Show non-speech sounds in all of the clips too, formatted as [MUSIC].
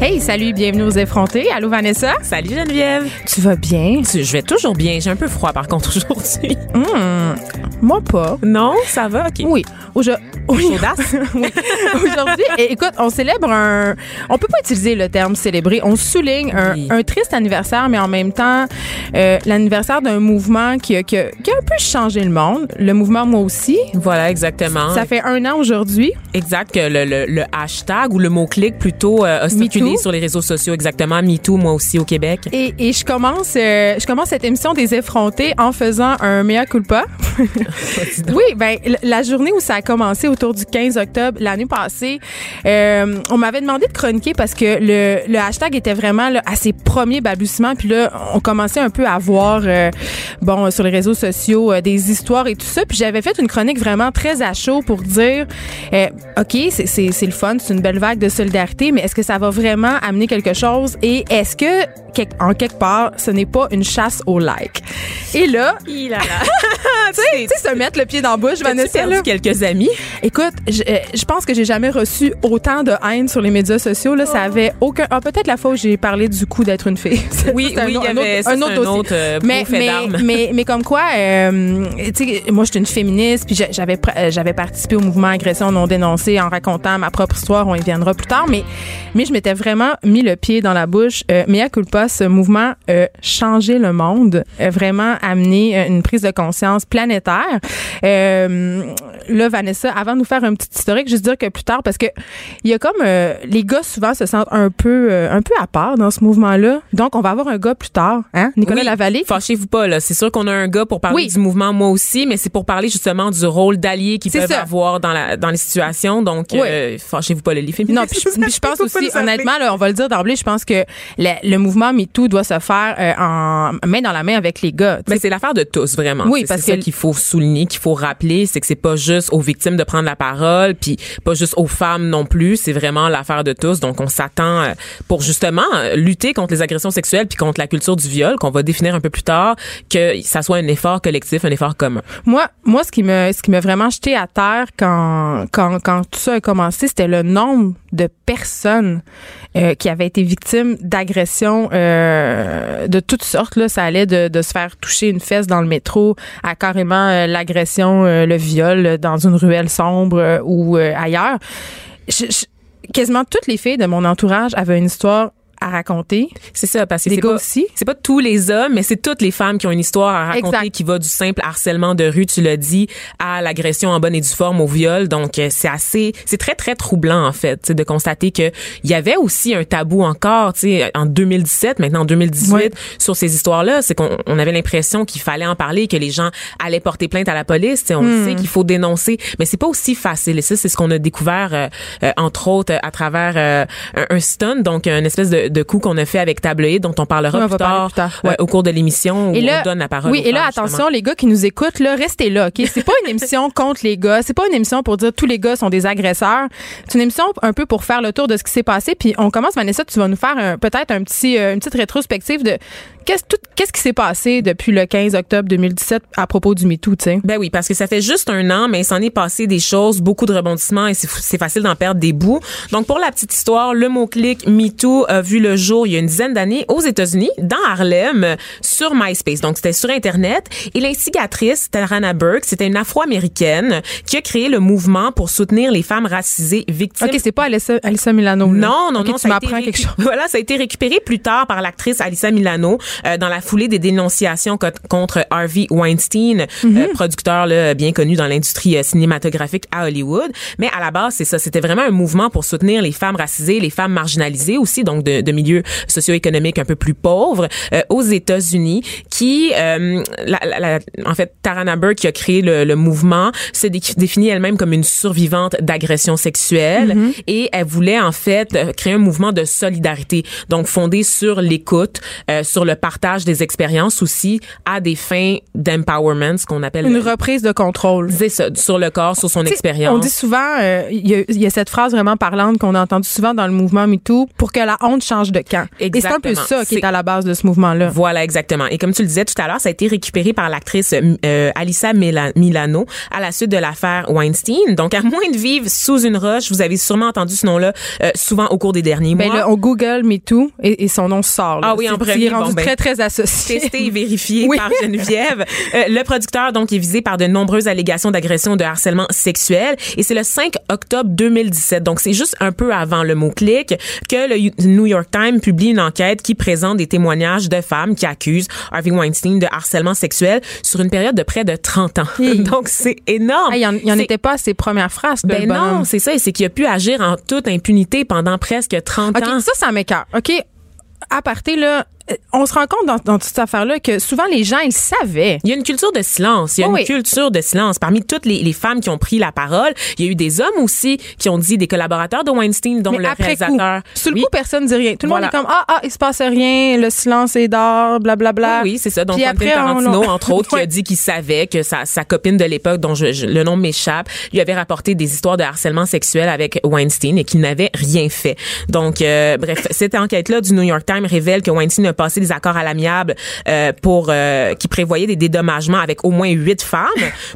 Hey, salut, bienvenue aux effrontés. Allô, Vanessa? Salut Geneviève. Tu vas bien? Je vais toujours bien. J'ai un peu froid par contre [LAUGHS] aujourd'hui. Hum, moi pas. Non, ça va, ok. Oui. Aujo- oui. [LAUGHS] Audace. [LAUGHS] Oui. Aujourd'hui, écoute, on célèbre un. On peut pas utiliser le terme célébrer. On souligne un, Oui. un triste anniversaire, mais en même temps, euh, l'anniversaire d'un mouvement qui a, qui, a, qui a un peu changé le monde. Le mouvement, moi aussi. Voilà, exactement. Ça fait un an aujourd'hui. Exact que le, le, le hashtag ou le mot-clic plutôt euh, a circulé Sur les réseaux sociaux, exactement. MeToo, moi aussi au Québec. Et, et je commence, euh, je commence cette émission des effrontés en faisant un mea culpa. [LAUGHS] oui, ben la journée où ça a commencé autour du 15 octobre l'année passée, euh, on m'avait demandé de chroniquer parce que le, le hashtag était vraiment là, à ses premiers balbutiements. Puis là, on commençait un peu à voir, euh, bon, sur les réseaux sociaux, euh, des histoires et tout ça. Puis j'avais fait une chronique vraiment très à chaud pour dire, euh, ok, c'est- c'est c'est le fun, c'est une belle vague de solidarité, mais est-ce que ça va vraiment amener quelque chose et est-ce que en quelque part, ce n'est pas une chasse au like? Et là, Il a [LAUGHS] tu sais, se mettre le pied dans la bouche, Vanessa, perdu là. quelques amis? Écoute, je, euh, je pense que j'ai jamais reçu autant de haine sur les médias sociaux. Là, ça avait aucun. Ah, peut-être la fois où j'ai parlé du coup d'être une fille. [LAUGHS] Oui, oui, il y avait- un autre, un autre autre, euh, mais, mais, mais, mais comme quoi, euh, tu sais, moi, je suis une féministe, puis j'a- j'avais euh, j'avais participé au mouvement agression non dénoncée en racontant ma propre histoire. On y viendra plus tard, mais mais je m'étais vraiment mis le pied dans la bouche. Euh, mea culpa, ce mouvement a changé le monde, a vraiment amené euh, une prise de conscience planétaire. Euh, là, Vanessa, avant de nous faire un petit historique, juste dire que plus tard, parce que il y a comme euh, les gars souvent se sentent un peu euh, un peu à part dans ce mouvement-là. Donc, on va avoir un gars plus tard, hein, Nicolas Oui, Lavallée. Fâchez-vous pas, là. C'est sûr qu'on a un gars pour parler Oui. du mouvement, moi aussi, mais c'est pour parler justement du rôle d'allié qu'ils peuvent ça. avoir dans, la, dans les situations. Donc, Oui. euh, fâchez-vous pas, les féministes. Non, puis je, pense [LAUGHS] aussi, appeler. Honnêtement, là, on va le dire d'emblée, je pense que le, le mouvement MeToo doit se faire euh, en main dans la main avec les gars. tu Mais c'est l'affaire de tous, vraiment. Oui, parce c'est ça que- qu'il faut souligner, qu'il faut rappeler, c'est que c'est pas juste aux victimes de prendre la parole, puis pas juste aux femmes non plus. C'est vraiment l'affaire de tous. Donc, on s'attend euh, pour justement euh, lutter contre les agressions sexuelles puis contre la culture du viol, qu'on va définir un peu plus tard, que ça soit un effort collectif, un effort commun. Moi, moi, ce qui me, ce qui m'a vraiment jeté à terre quand, quand, quand tout ça a commencé, c'était le nombre de personnes euh, qui avaient été victimes d'agressions euh, de toutes sortes. Là, ça allait de, de se faire toucher une fesse dans le métro à carrément euh, l'agression, euh, le viol dans une ruelle sombre euh, ou ailleurs. Quasiment toutes les filles de mon entourage avaient une histoire à raconter. C'est ça, parce que c'est pas, aussi. c'est pas tous les hommes, mais c'est toutes les femmes qui ont une histoire à raconter Exact. qui va du simple harcèlement de rue, tu l'as dit, à l'agression en bonne et due forme, au viol. Donc, euh, c'est assez, c'est très, très troublant, en fait, de constater que il y avait aussi un tabou encore, tu sais, en 2017, maintenant en 2018, Ouais. sur ces histoires-là. C'est qu'on on avait l'impression qu'il fallait en parler, que les gens allaient porter plainte à la police. Tu sais, on Hmm. sait qu'il faut dénoncer, mais c'est pas aussi facile. Et ça, c'est ce qu'on a découvert, euh, euh, entre autres, à travers euh, un, un stun, donc une espèce de, de coup qu'on a fait avec Tabloïd, dont on parlera Oui, on plus, tard, plus tard, ouais. au cours de l'émission où Et là, on donne la parole. Oui, et là, attention, justement. les gars qui nous écoutent, là, restez là, OK? C'est pas une émission [LAUGHS] contre les gars. C'est pas une émission pour dire tous les gars sont des agresseurs. C'est une émission un peu pour faire le tour de ce qui s'est passé. Puis on commence, Vanessa, tu vas nous faire peut-être un petit, euh, une petite rétrospective de qu'est-ce tout- qu'est-ce qui s'est passé depuis le 15 octobre 2017 à propos du MeToo, tu sais? Ben oui, parce que ça fait juste un an, mais il s'en est passé des choses, beaucoup de rebondissements et c'est facile d'en perdre des bouts. Donc, pour la petite histoire, le mot-clic MeToo a vu le jour il y a une dizaine d'années aux États-Unis, dans Harlem, sur MySpace. Donc, c'était sur Internet. Et l'instigatrice, Tarana Burke, c'était une Afro-Américaine qui a créé le mouvement pour soutenir les femmes racisées victimes OK, c'est pas Alyssa, Alyssa Milano. là. non, non, non. Tu m'apprends quelque chose. [LAUGHS] Voilà, ça a été récupéré plus tard par l'actrice Alyssa Milano euh, dans la foulée des dénonciations co- contre Harvey Weinstein, Mhm. euh, producteur là, bien connu dans l'industrie euh, cinématographique à Hollywood. Mais à la base, c'est ça. C'était vraiment un mouvement pour soutenir les femmes racisées, les femmes marginalisées aussi, donc de, de milieux socio-économiques un peu plus pauvres euh, aux États-Unis, qui, euh, la, la- la- en fait, Tarana Burke qui a créé le, le mouvement se dé- définit elle-même comme une survivante d'agression sexuelle Mm-hmm. et elle voulait en fait créer un mouvement de solidarité, donc fondé sur l'écoute, euh, sur le partage des expériences aussi à des fins d'empowerment, ce qu'on appelle Une reprise de contrôle. c'est ça, sur le corps, sur son expérience. On dit souvent, euh, il y, a- il y a cette phrase vraiment parlante qu'on a entendue souvent dans le mouvement MeToo, pour que la honte change de camp. Et c'est un peu Exactement. ça qui est à la base de ce mouvement-là. Voilà, exactement. Et comme tu le disais tout à l'heure, ça a été récupéré par l'actrice euh, Alissa Mila- Milano à la suite de l'affaire Weinstein. Donc, à moins de vivre sous une roche, vous avez sûrement entendu ce nom-là euh, souvent au cours des derniers Ben mois. là, on Google MeToo et, et son nom sort. là. Ah oui, en premier, Il est rendu bon, ben, très, très associé. testé et vérifié Oui. par Geneviève. [LAUGHS] Euh, le producteur donc est visé par de nombreuses allégations d'agression de harcèlement sexuel et c'est le 5 octobre 2017. Donc c'est juste un peu avant le mot clic que le New York Times publie une enquête qui présente des témoignages de femmes qui accusent Harvey Weinstein de harcèlement sexuel sur une période de près de 30 ans. [LAUGHS] Donc c'est énorme. Ah, il y en, était pas à ses premières phrases. ben le non, c'est ça, et c'est qu'il a pu agir en toute impunité pendant presque 30 OK, ans. ça, ça m'écœure. OK, à partir là, on se rend compte dans, dans toute cette affaire-là que souvent les gens, ils savaient. Il y a une culture de silence. Il y a Oui. une culture de silence. Parmi toutes les, les femmes qui ont pris la parole, il y a eu des hommes aussi qui ont dit des collaborateurs de Weinstein, dont Mais le après coup, réalisateur. sur le Oui. coup, personne ne dit rien. Tout le Voilà. monde est comme ah ah, il se passe rien, le silence est d'or, blablabla. Oui, oui, c'est ça. Donc, après, on- Tarantino, entre autres, qui a [LAUGHS] dit qu'il savait que sa, sa copine de l'époque, dont je- je- le nom m'échappe, lui avait rapporté des histoires de harcèlement sexuel avec Weinstein et qu'il n'avait rien fait. Donc, euh, bref, cette enquête-là du New York Times révèle que Weinstein a passé des accords à l'amiable euh, pour euh, qui prévoyaient des dédommagements avec au moins huit femmes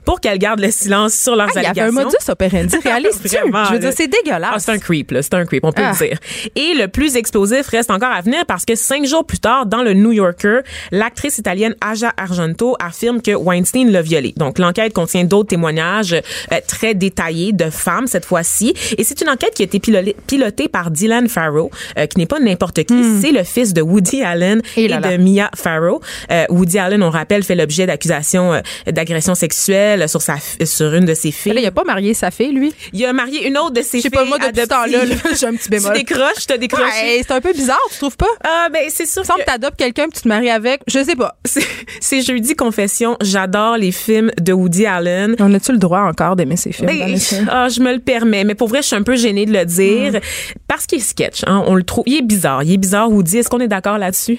pour qu'elles gardent le silence sur leurs Ah, il y avait un modus operandi [LAUGHS] réaliste. Je veux dire, c'est dégueulasse. Ah, c'est un creep, là. C'est un creep, on peut Ah. le dire. Et le plus explosif reste encore à venir parce que cinq jours plus tard, dans le New Yorker, l'actrice italienne Aja Argento affirme que Weinstein l'a violée. Donc, l'enquête contient d'autres témoignages euh, très détaillés de femmes, cette fois-ci. Et c'est une enquête qui a été pilolée- pilotée par Dylan Farrow, euh, qui n'est pas n'importe qui. C'est le fils de Woody Allen Hmm. Et et, là là. de Mia Farrow. Euh, Woody Allen, on rappelle, fait l'objet d'accusations euh, d'agression sexuelle sur sa sur une de ses filles. Là, il a pas marié sa fille, lui? Il a marié une autre de ses Je filles sais pas, moi, depuis ce temps-là, là, [LAUGHS] j'ai un petit bémol. Tu décroches, t'as décroché. Ouais, c'est un peu bizarre, tu trouves pas? Ah, ben, c'est sûr semble que t'adoptes quelqu'un puis tu te maries avec. Je sais pas. c'est- jeudi confession. J'adore les films de Woody Allen. On a-tu le droit encore d'aimer ces films? Ben, ah, je me le permets, mais pour vrai, je suis un peu gênée de le dire Mm. parce qu'il est sketch. Hein, on le trouve, il est bizarre, il est bizarre. Woody, est-ce qu'on est d'accord là-dessus?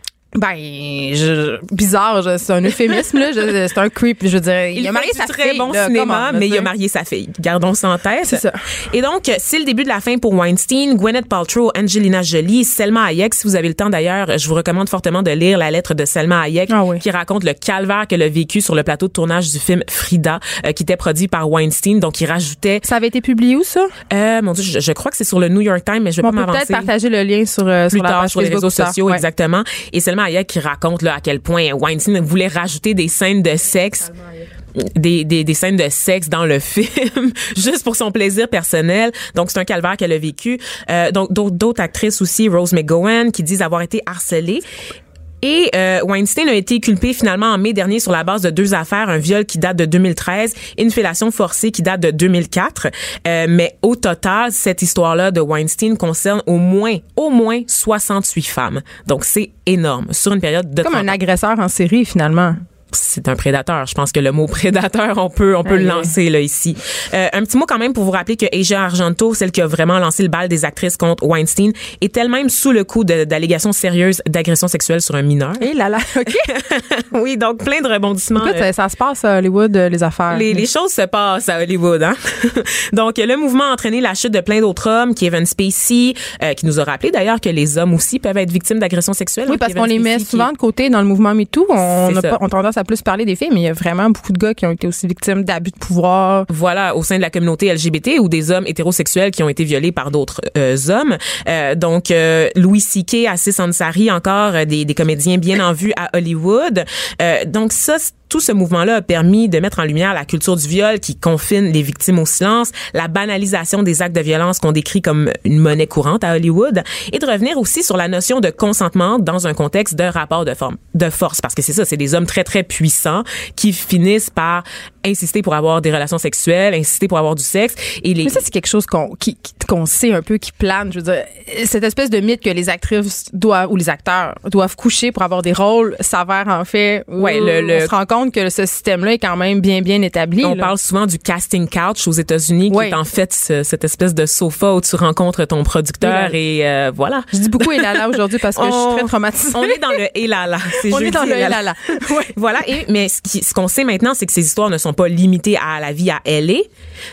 Ben, je, bizarre, c'est un euphémisme, là. C'est un creep. Je veux dire, il, a marié sa très fille. bon là, cinéma, comment, mais il a marié sa fille. Gardons ça en tête. C'est ça. Et donc, c'est le début de la fin pour Weinstein, Gwyneth Paltrow, Angelina Jolie, Selma Hayek. Si vous avez le temps d'ailleurs, je vous recommande fortement de lire la lettre de Selma Hayek Ah oui. qui raconte le calvaire qu'elle a vécu sur le plateau de tournage du film Frida, euh, qui était produit par Weinstein. Donc, il rajoutait, Ça avait été publié où, ça? euh, mon Dieu, je, je crois que c'est sur le New York Times, mais je vais Bon, on pas peut peut-être m'avancer partager le lien sur, euh, plus sur la tard page sur les Facebook réseaux sociaux, Ouais. exactement. Et Selma Qui raconte là à quel point Weinstein voulait rajouter des scènes de sexe. Des, des, des scènes de sexe dans le [LAUGHS] film juste pour son plaisir personnel donc c'est un calvaire qu'elle a vécu euh, donc d'autres actrices aussi Rose McGowan qui disent avoir été harcelées et euh, Weinstein a été culpé finalement en mai dernier sur la base de deux affaires, un viol qui date de 2013 et une fellation forcée qui date de 2004. Euh, mais au total, cette histoire-là de Weinstein concerne au moins, au moins 68 femmes. Donc c'est énorme sur une période de Comme 30 un agresseur en série, finalement. C'est un prédateur. Je pense que le mot [LAUGHS] prédateur, on peut, on peut le lancer là ici. Euh, un petit mot quand même pour vous rappeler que Asia Argento, celle qui a vraiment lancé le bal des actrices contre Weinstein, est elle-même sous le coup d'allégations sérieuses d'agression sexuelle sur un mineur. Et là là, OK. [LAUGHS] oui, donc plein de rebondissements. Écoute, euh, ça, se passe à Hollywood, euh, les affaires. les, les choses se passent à Hollywood, hein. [LAUGHS] Donc le mouvement a entraîné la chute de plein d'autres hommes, Kevin Spacey, euh, qui nous a rappelé d'ailleurs que les hommes aussi peuvent être victimes d'agressions sexuelles. Oui, hein, parce Kevin qu'on les met Spacey qui- souvent de côté dans le mouvement MeToo. On C'est a pas, on tendance à plus parler des filles, mais il y a vraiment beaucoup de gars qui ont été aussi victimes d'abus de pouvoir. voilà, au sein de la communauté LGBT ou des hommes hétérosexuels qui ont été violés par d'autres euh, hommes. Euh, donc, euh, Louis C.K., Assis Ansari, encore des, des comédiens bien en vue à Hollywood. Donc, ça, tout ce mouvement-là a permis de mettre en lumière la culture du viol qui confine les victimes au silence, la banalisation des actes de violence qu'on décrit comme une monnaie courante à Hollywood, et de revenir aussi sur la notion de consentement dans un contexte de rapport de, forme, de force. Parce que c'est ça, c'est des hommes très, très puissants qui finissent par insister pour avoir des relations sexuelles, insister pour avoir du sexe. Et les, Mais ça, c'est quelque chose qu'on qu'on sait un peu, qui plane. Je veux dire, cette espèce de mythe que les actrices doivent, ou les acteurs doivent coucher pour avoir des rôles s'avère en fait. Ouais, le- le- on se rend compte compte que ce système-là est quand même bien, bien établi. On là. parle souvent du casting couch aux États-Unis, qui Oui. est en fait ce- cette espèce de sofa où tu rencontres ton producteur et euh, voilà. Je dis beaucoup [LAUGHS] Elala aujourd'hui parce que je suis très traumatisée. On est dans le. [LAUGHS] C'est On est dans le Elala. [LAUGHS] Voilà. Et, mais ce qui- ce qu'on sait maintenant, c'est que ces histoires ne sont pas limitées à la vie à LA.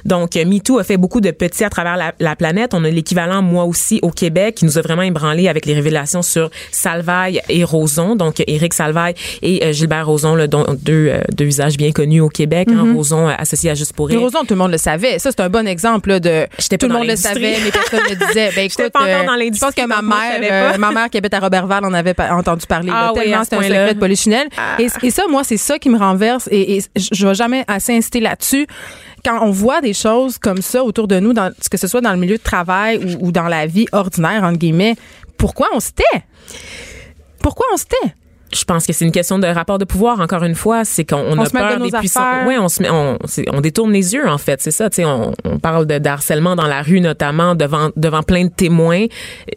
Donc, MeToo a fait beaucoup de petits à travers la, la planète. On a l'équivalent, moi aussi, au Québec, qui nous a vraiment ébranlé avec les révélations sur Salvaille et Roson. Donc, Éric Salvaille et euh, Gilbert Roson, là, dont deux, euh, deux visages bien connus au Québec. hein. Roson euh, associé à Juste pour rire. Roson, tout le monde le savait. Ça, c'est un bon exemple là, de. Tout le monde le savait, mais personne ne disait. Ben, [LAUGHS] écoute, pas encore dans je pense que ma mère, euh, ma mère qui habite à Robertval, en avait entendu parler. Ah là, oui, tellement c'est un secret de Polichinelle. Et, et ça, moi, c'est ça qui me renverse. Et, et je je vais jamais assez insister là-dessus. Quand on voit des choses comme ça autour de nous, dans, que ce soit dans le milieu de travail ou, ou dans la vie ordinaire, entre guillemets, pourquoi on se tait? Pourquoi on se tait? Je pense que c'est une question de rapport de pouvoir. Encore une fois, c'est qu'on on On a de peur des puissants. Oui, on se met, on, on détourne les yeux en fait. C'est ça. Tu sais, on, on parle de, harcèlement dans la rue notamment devant devant plein de témoins.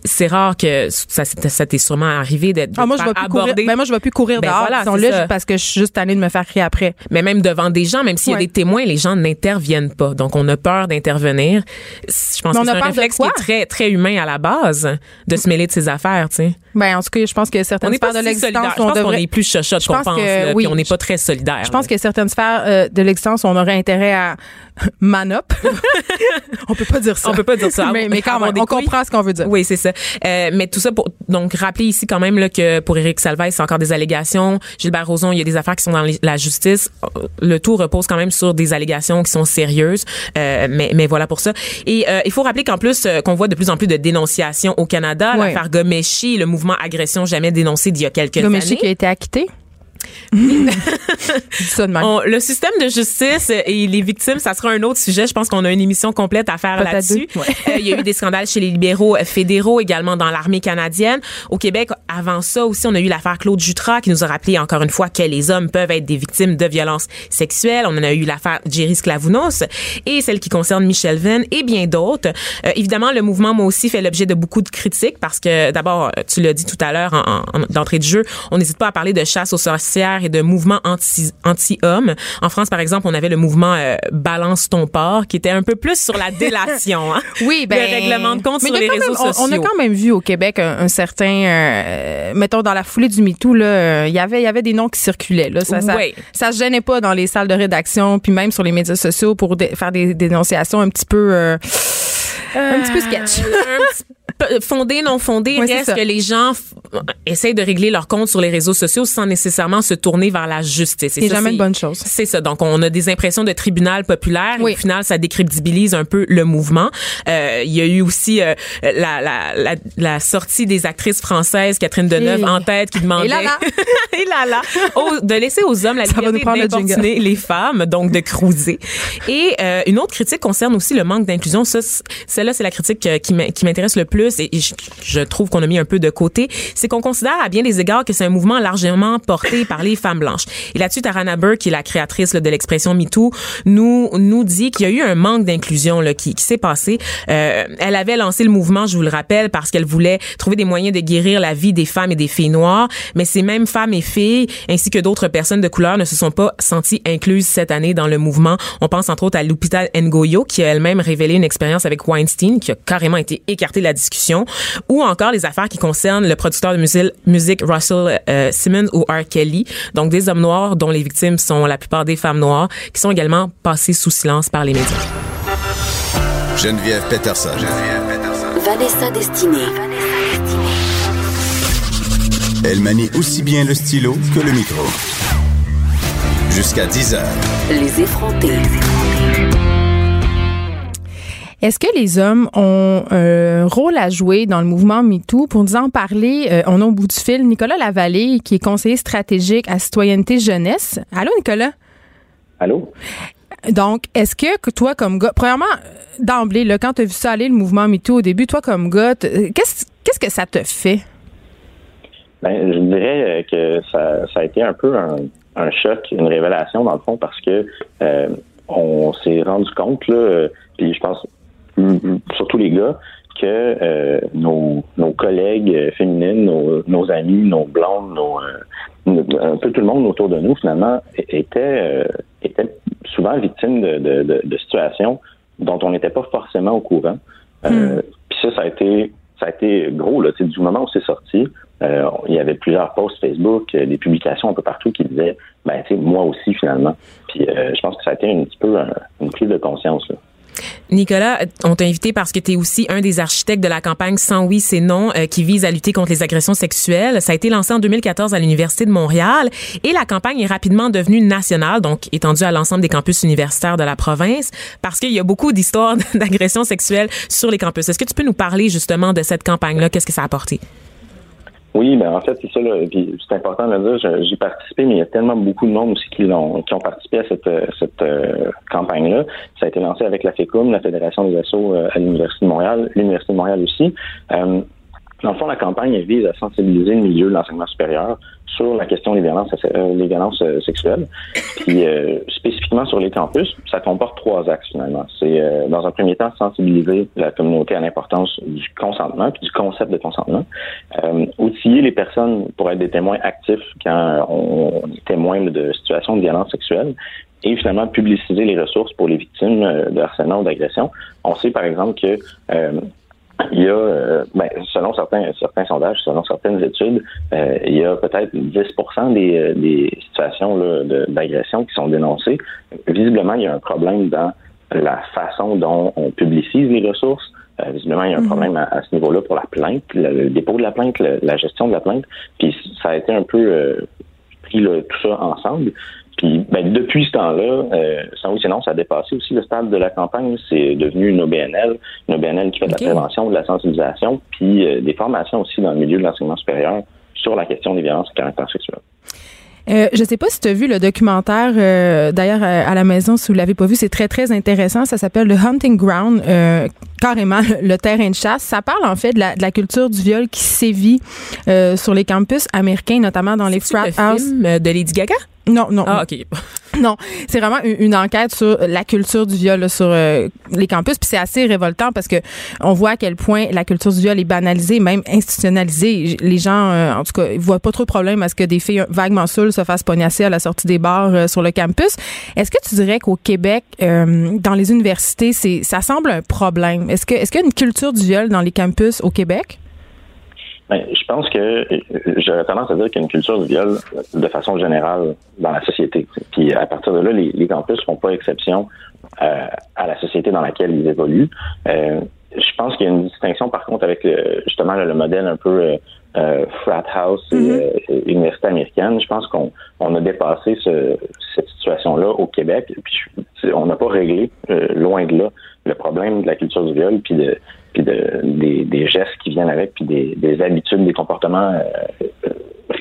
C'est rare que ça, ça t'est sûrement arrivé d'être Ah, moi, je vais plus courir. Ben, moi, je vais plus courir Ben dehors. voilà, c'est ça. parce que je suis juste allée de me faire crier après. mais même devant des gens, même s'il y a Ouais. des témoins, les gens n'interviennent pas. Donc, on a peur d'intervenir. Je pense Mais on que c'est un réflexe qui est très, très humain à la base, de se mêler de ses affaires, tu sais. Ben, en tout cas, je pense que On certaines n'est pas sphères de si Je pense qu'on est plus chochotte qu'on pense que là, oui. puis on n'est pas très solidaire. Je pense que certaines sphères euh, de l'existence, on aurait intérêt à [LAUGHS] man up. [LAUGHS] on peut pas dire ça. On peut pas dire ça. mais, mais quand même, on comprend ce qu'on veut dire. Oui, c'est ça. Euh, mais tout ça pour donc rappeler ici quand même là, que pour Éric Salvaille, c'est encore des allégations. Gilbert Rozon, il y a des affaires qui sont dans la justice. Le tout repose quand même sur des allégations qui sont sérieuses. Euh, mais, mais voilà pour ça. Et euh, il faut rappeler qu'en plus euh, qu'on voit de plus en plus de dénonciations au Canada. Ouais. L'affaire Gomeshi, le mouvement agression jamais dénoncé d'il y a quelques Gomeshi années. qui a été acquitté. On- le système de justice et les victimes, ça sera un autre sujet. Je pense qu'on a une émission complète à faire là-dessus. ouais. Euh, il y a eu des scandales chez les libéraux euh, fédéraux, également dans l'armée canadienne. Au Québec, avant ça aussi, on a eu l'affaire Claude Jutras qui nous a rappelé encore une fois que les hommes peuvent être des victimes de violences sexuelles. On en a eu l'affaire Jerry Sklavounos et celle qui concerne Michel Venn et bien d'autres. Euh, évidemment, le mouvement, moi aussi, fait l'objet de beaucoup de critiques parce que, d'abord, tu l'as dit tout à l'heure en, en- d'entrée de jeu, on n'hésite pas à parler de chasse aux sorcières et de mouvements anti, anti-hommes. En France, par exemple, on avait le mouvement euh, Balance ton porc qui était un peu plus sur la [LAUGHS] délation. Hein? Oui, ben. Le règlement de compte sur les réseaux même- on- sociaux. On a quand même vu au Québec un, un certain, euh, mettons dans la foulée du MeToo là, euh, il y avait, il y avait des noms qui circulaient là. Ça, ça, Oui. ça se gênait pas dans les salles de rédaction, puis même sur les médias sociaux pour dé- faire des dénonciations un petit peu, euh, un petit peu sketch. Un petit peu fondé, non fondé, Ouais, reste que les gens essayent de régler leur compte sur les réseaux sociaux sans nécessairement se tourner vers la justice? C'est jamais une bonne chose. C'est ça. Donc, on a des impressions de tribunal populaire. et Oui. au final, ça décrédibilise un peu le mouvement. Euh, il y a eu aussi euh, la, la, la, la sortie des actrices françaises, Catherine Deneuve en tête, qui demandait... Et là, là. [LAUGHS] Et là, là. Aux- de laisser aux hommes la Ça liberté le les femmes, donc de cruiser. Et euh, une autre critique concerne aussi le manque d'inclusion. Celle-là, c'est la critique euh, qui m'intéresse le plus et je, trouve qu'on a mis un peu de côté. C'est qu'on considère à bien des égards que c'est un mouvement largement porté par les femmes blanches. Et là-dessus, Tarana Burke, qui est la créatrice de l'expression MeToo, nous nous dit qu'il y a eu un manque d'inclusion qui s'est passé. Euh, elle avait lancé le mouvement, je vous le rappelle, parce qu'elle voulait trouver des moyens de guérir la vie des femmes et des filles noires. Mais ces mêmes femmes et filles, ainsi que d'autres personnes de couleur, ne se sont pas senties incluses cette année dans le mouvement. On pense entre autres à Lupita Ngoyo, qui a elle-même révélé une expérience avec Weinstein, qui a carrément été écartée de la discussion, ou encore les affaires qui concernent le producteur de musique, musique Russell euh, Simmons ou R. Kelly, donc des hommes noirs dont les victimes sont la plupart des femmes noires, qui sont également passées sous silence par les médias. Geneviève Peterson. Geneviève Peterson. Vanessa Destinée. Elle manie aussi bien le stylo que le micro. Jusqu'à 10 heures. Les effrontés. Est-ce que les hommes ont un rôle à jouer dans le mouvement MeToo? Pour nous en parler, euh, on a au bout du fil Nicolas Lavallée, qui est conseiller stratégique à Citoyenneté Jeunesse. Allô, Nicolas? Allô? Donc, est-ce que, toi, comme gars, premièrement, euh, d'emblée, là, quand tu as vu ça aller, le mouvement MeToo au début, toi, comme gars, euh, qu'est-ce qu'est-ce que ça te fait? Ben, je dirais que ça, ça a été un peu un, un choc, une révélation dans le fond, parce que euh, on s'est rendu compte, là, puis je pense surtout les gars, que euh, nos, nos collègues euh, féminines, nos, nos amis, nos blondes, nos, euh, un peu tout le monde autour de nous, finalement, était, était souvent victime de, de, de, situations dont on n'était pas forcément au courant. Hmm. Puis ça, ça a été ça a été gros là, du moment où c'est sorti. Euh, il y avait plusieurs posts Facebook, euh, des publications un peu partout qui disaient, ben, tu sais, moi aussi finalement. Puis euh, je pense que ça a été un petit peu une prise de conscience. Là. Nicolas, on t'a invité parce que tu es aussi un des architectes de la campagne Sans oui, c'est non, qui vise à lutter contre les agressions sexuelles. Ça a été lancé en 2014 à l'Université de Montréal et la campagne est rapidement devenue nationale, donc étendue à l'ensemble des campus universitaires de la province, parce qu'il y a beaucoup d'histoires [LAUGHS] d'agressions sexuelles sur les campus. Est-ce que tu peux nous parler justement de cette campagne-là? Qu'est-ce que ça a apporté? Oui, mais en fait, c'est ça, là, c'est important de le dire, j'ai participé, mais il y a tellement beaucoup de monde aussi qui, ont, qui ont participé à cette, cette euh, campagne-là. Ça a été lancé avec la FECUM, la Fédération des Assos euh, à l'Université de Montréal, l'Université de Montréal aussi. Euh, dans le fond, la campagne vise à sensibiliser le milieu de l'enseignement supérieur sur la question des violences, euh, violences euh, sexuelles. Puis euh, spécifiquement sur les campus, ça comporte trois axes finalement. C'est dans un premier temps sensibiliser la communauté à l'importance du consentement puis du concept de consentement, outiller les personnes pour être des témoins actifs quand on, est témoin de situations de violence sexuelle et finalement publiciser les ressources pour les victimes de harcèlement ou d'agression. On sait par exemple que il y a, euh, ben, selon certains, certains sondages, selon certaines études, euh, il y a peut-être 10 des, euh, des situations d'agression qui sont dénoncées. Visiblement, il y a un problème dans la façon dont on publicise les ressources. visiblement, il y a un mhm. problème à, ce niveau-là pour la plainte, le, dépôt de la plainte, la gestion de la plainte. Puis ça a été un peu pris tout ça ensemble. Puis ben, depuis ce temps-là, euh, sans oui, sinon, ça a dépassé aussi le stade de la campagne. C'est devenu une OBNL, une OBNL qui fait de la prévention, de la sensibilisation, puis euh, des formations aussi dans le milieu de l'enseignement supérieur sur la question des violences à caractère sexuel. Euh, je sais pas si tu as vu le documentaire, euh, d'ailleurs, à la maison, si vous l'avez pas vu, c'est très, très intéressant. Ça s'appelle The Hunting Ground, euh, carrément [LAUGHS] le terrain de chasse. Ça parle, en fait, de la, de la culture du viol qui sévit euh, sur les campus américains, notamment dans les frat houses. de Lady Gaga? Non, non. Ah, OK. [LAUGHS] Non, c'est vraiment une, enquête sur la culture du viol sur euh, les campus, puis c'est assez révoltant parce que on voit à quel point la culture du viol est banalisée, même institutionnalisée. Les gens, euh, en tout cas, ils voient pas trop de problème à ce que des filles vaguement saoules se fassent pognasser à la sortie des bars euh, sur le campus. Est-ce que tu dirais qu'au Québec, dans les universités, c'est ça semble un problème? Est-ce que est-ce qu'il y a une culture du viol dans les campus au Québec? Ben, je pense que j'aurais tendance à dire qu'il y a une culture du viol de façon générale dans la société. Puis à partir de là, les, les campus font pas exception euh, à la société dans laquelle ils évoluent. Euh, je pense qu'il y a une distinction par contre avec justement le modèle un peu euh, frat house et mm-hmm. université américaine. Je pense qu'on on a dépassé ce, cette situation-là au Québec. Puis on n'a pas réglé loin de là le problème de la culture du viol puis de puis de, des, des, gestes qui viennent avec, puis des, des habitudes, des comportements euh,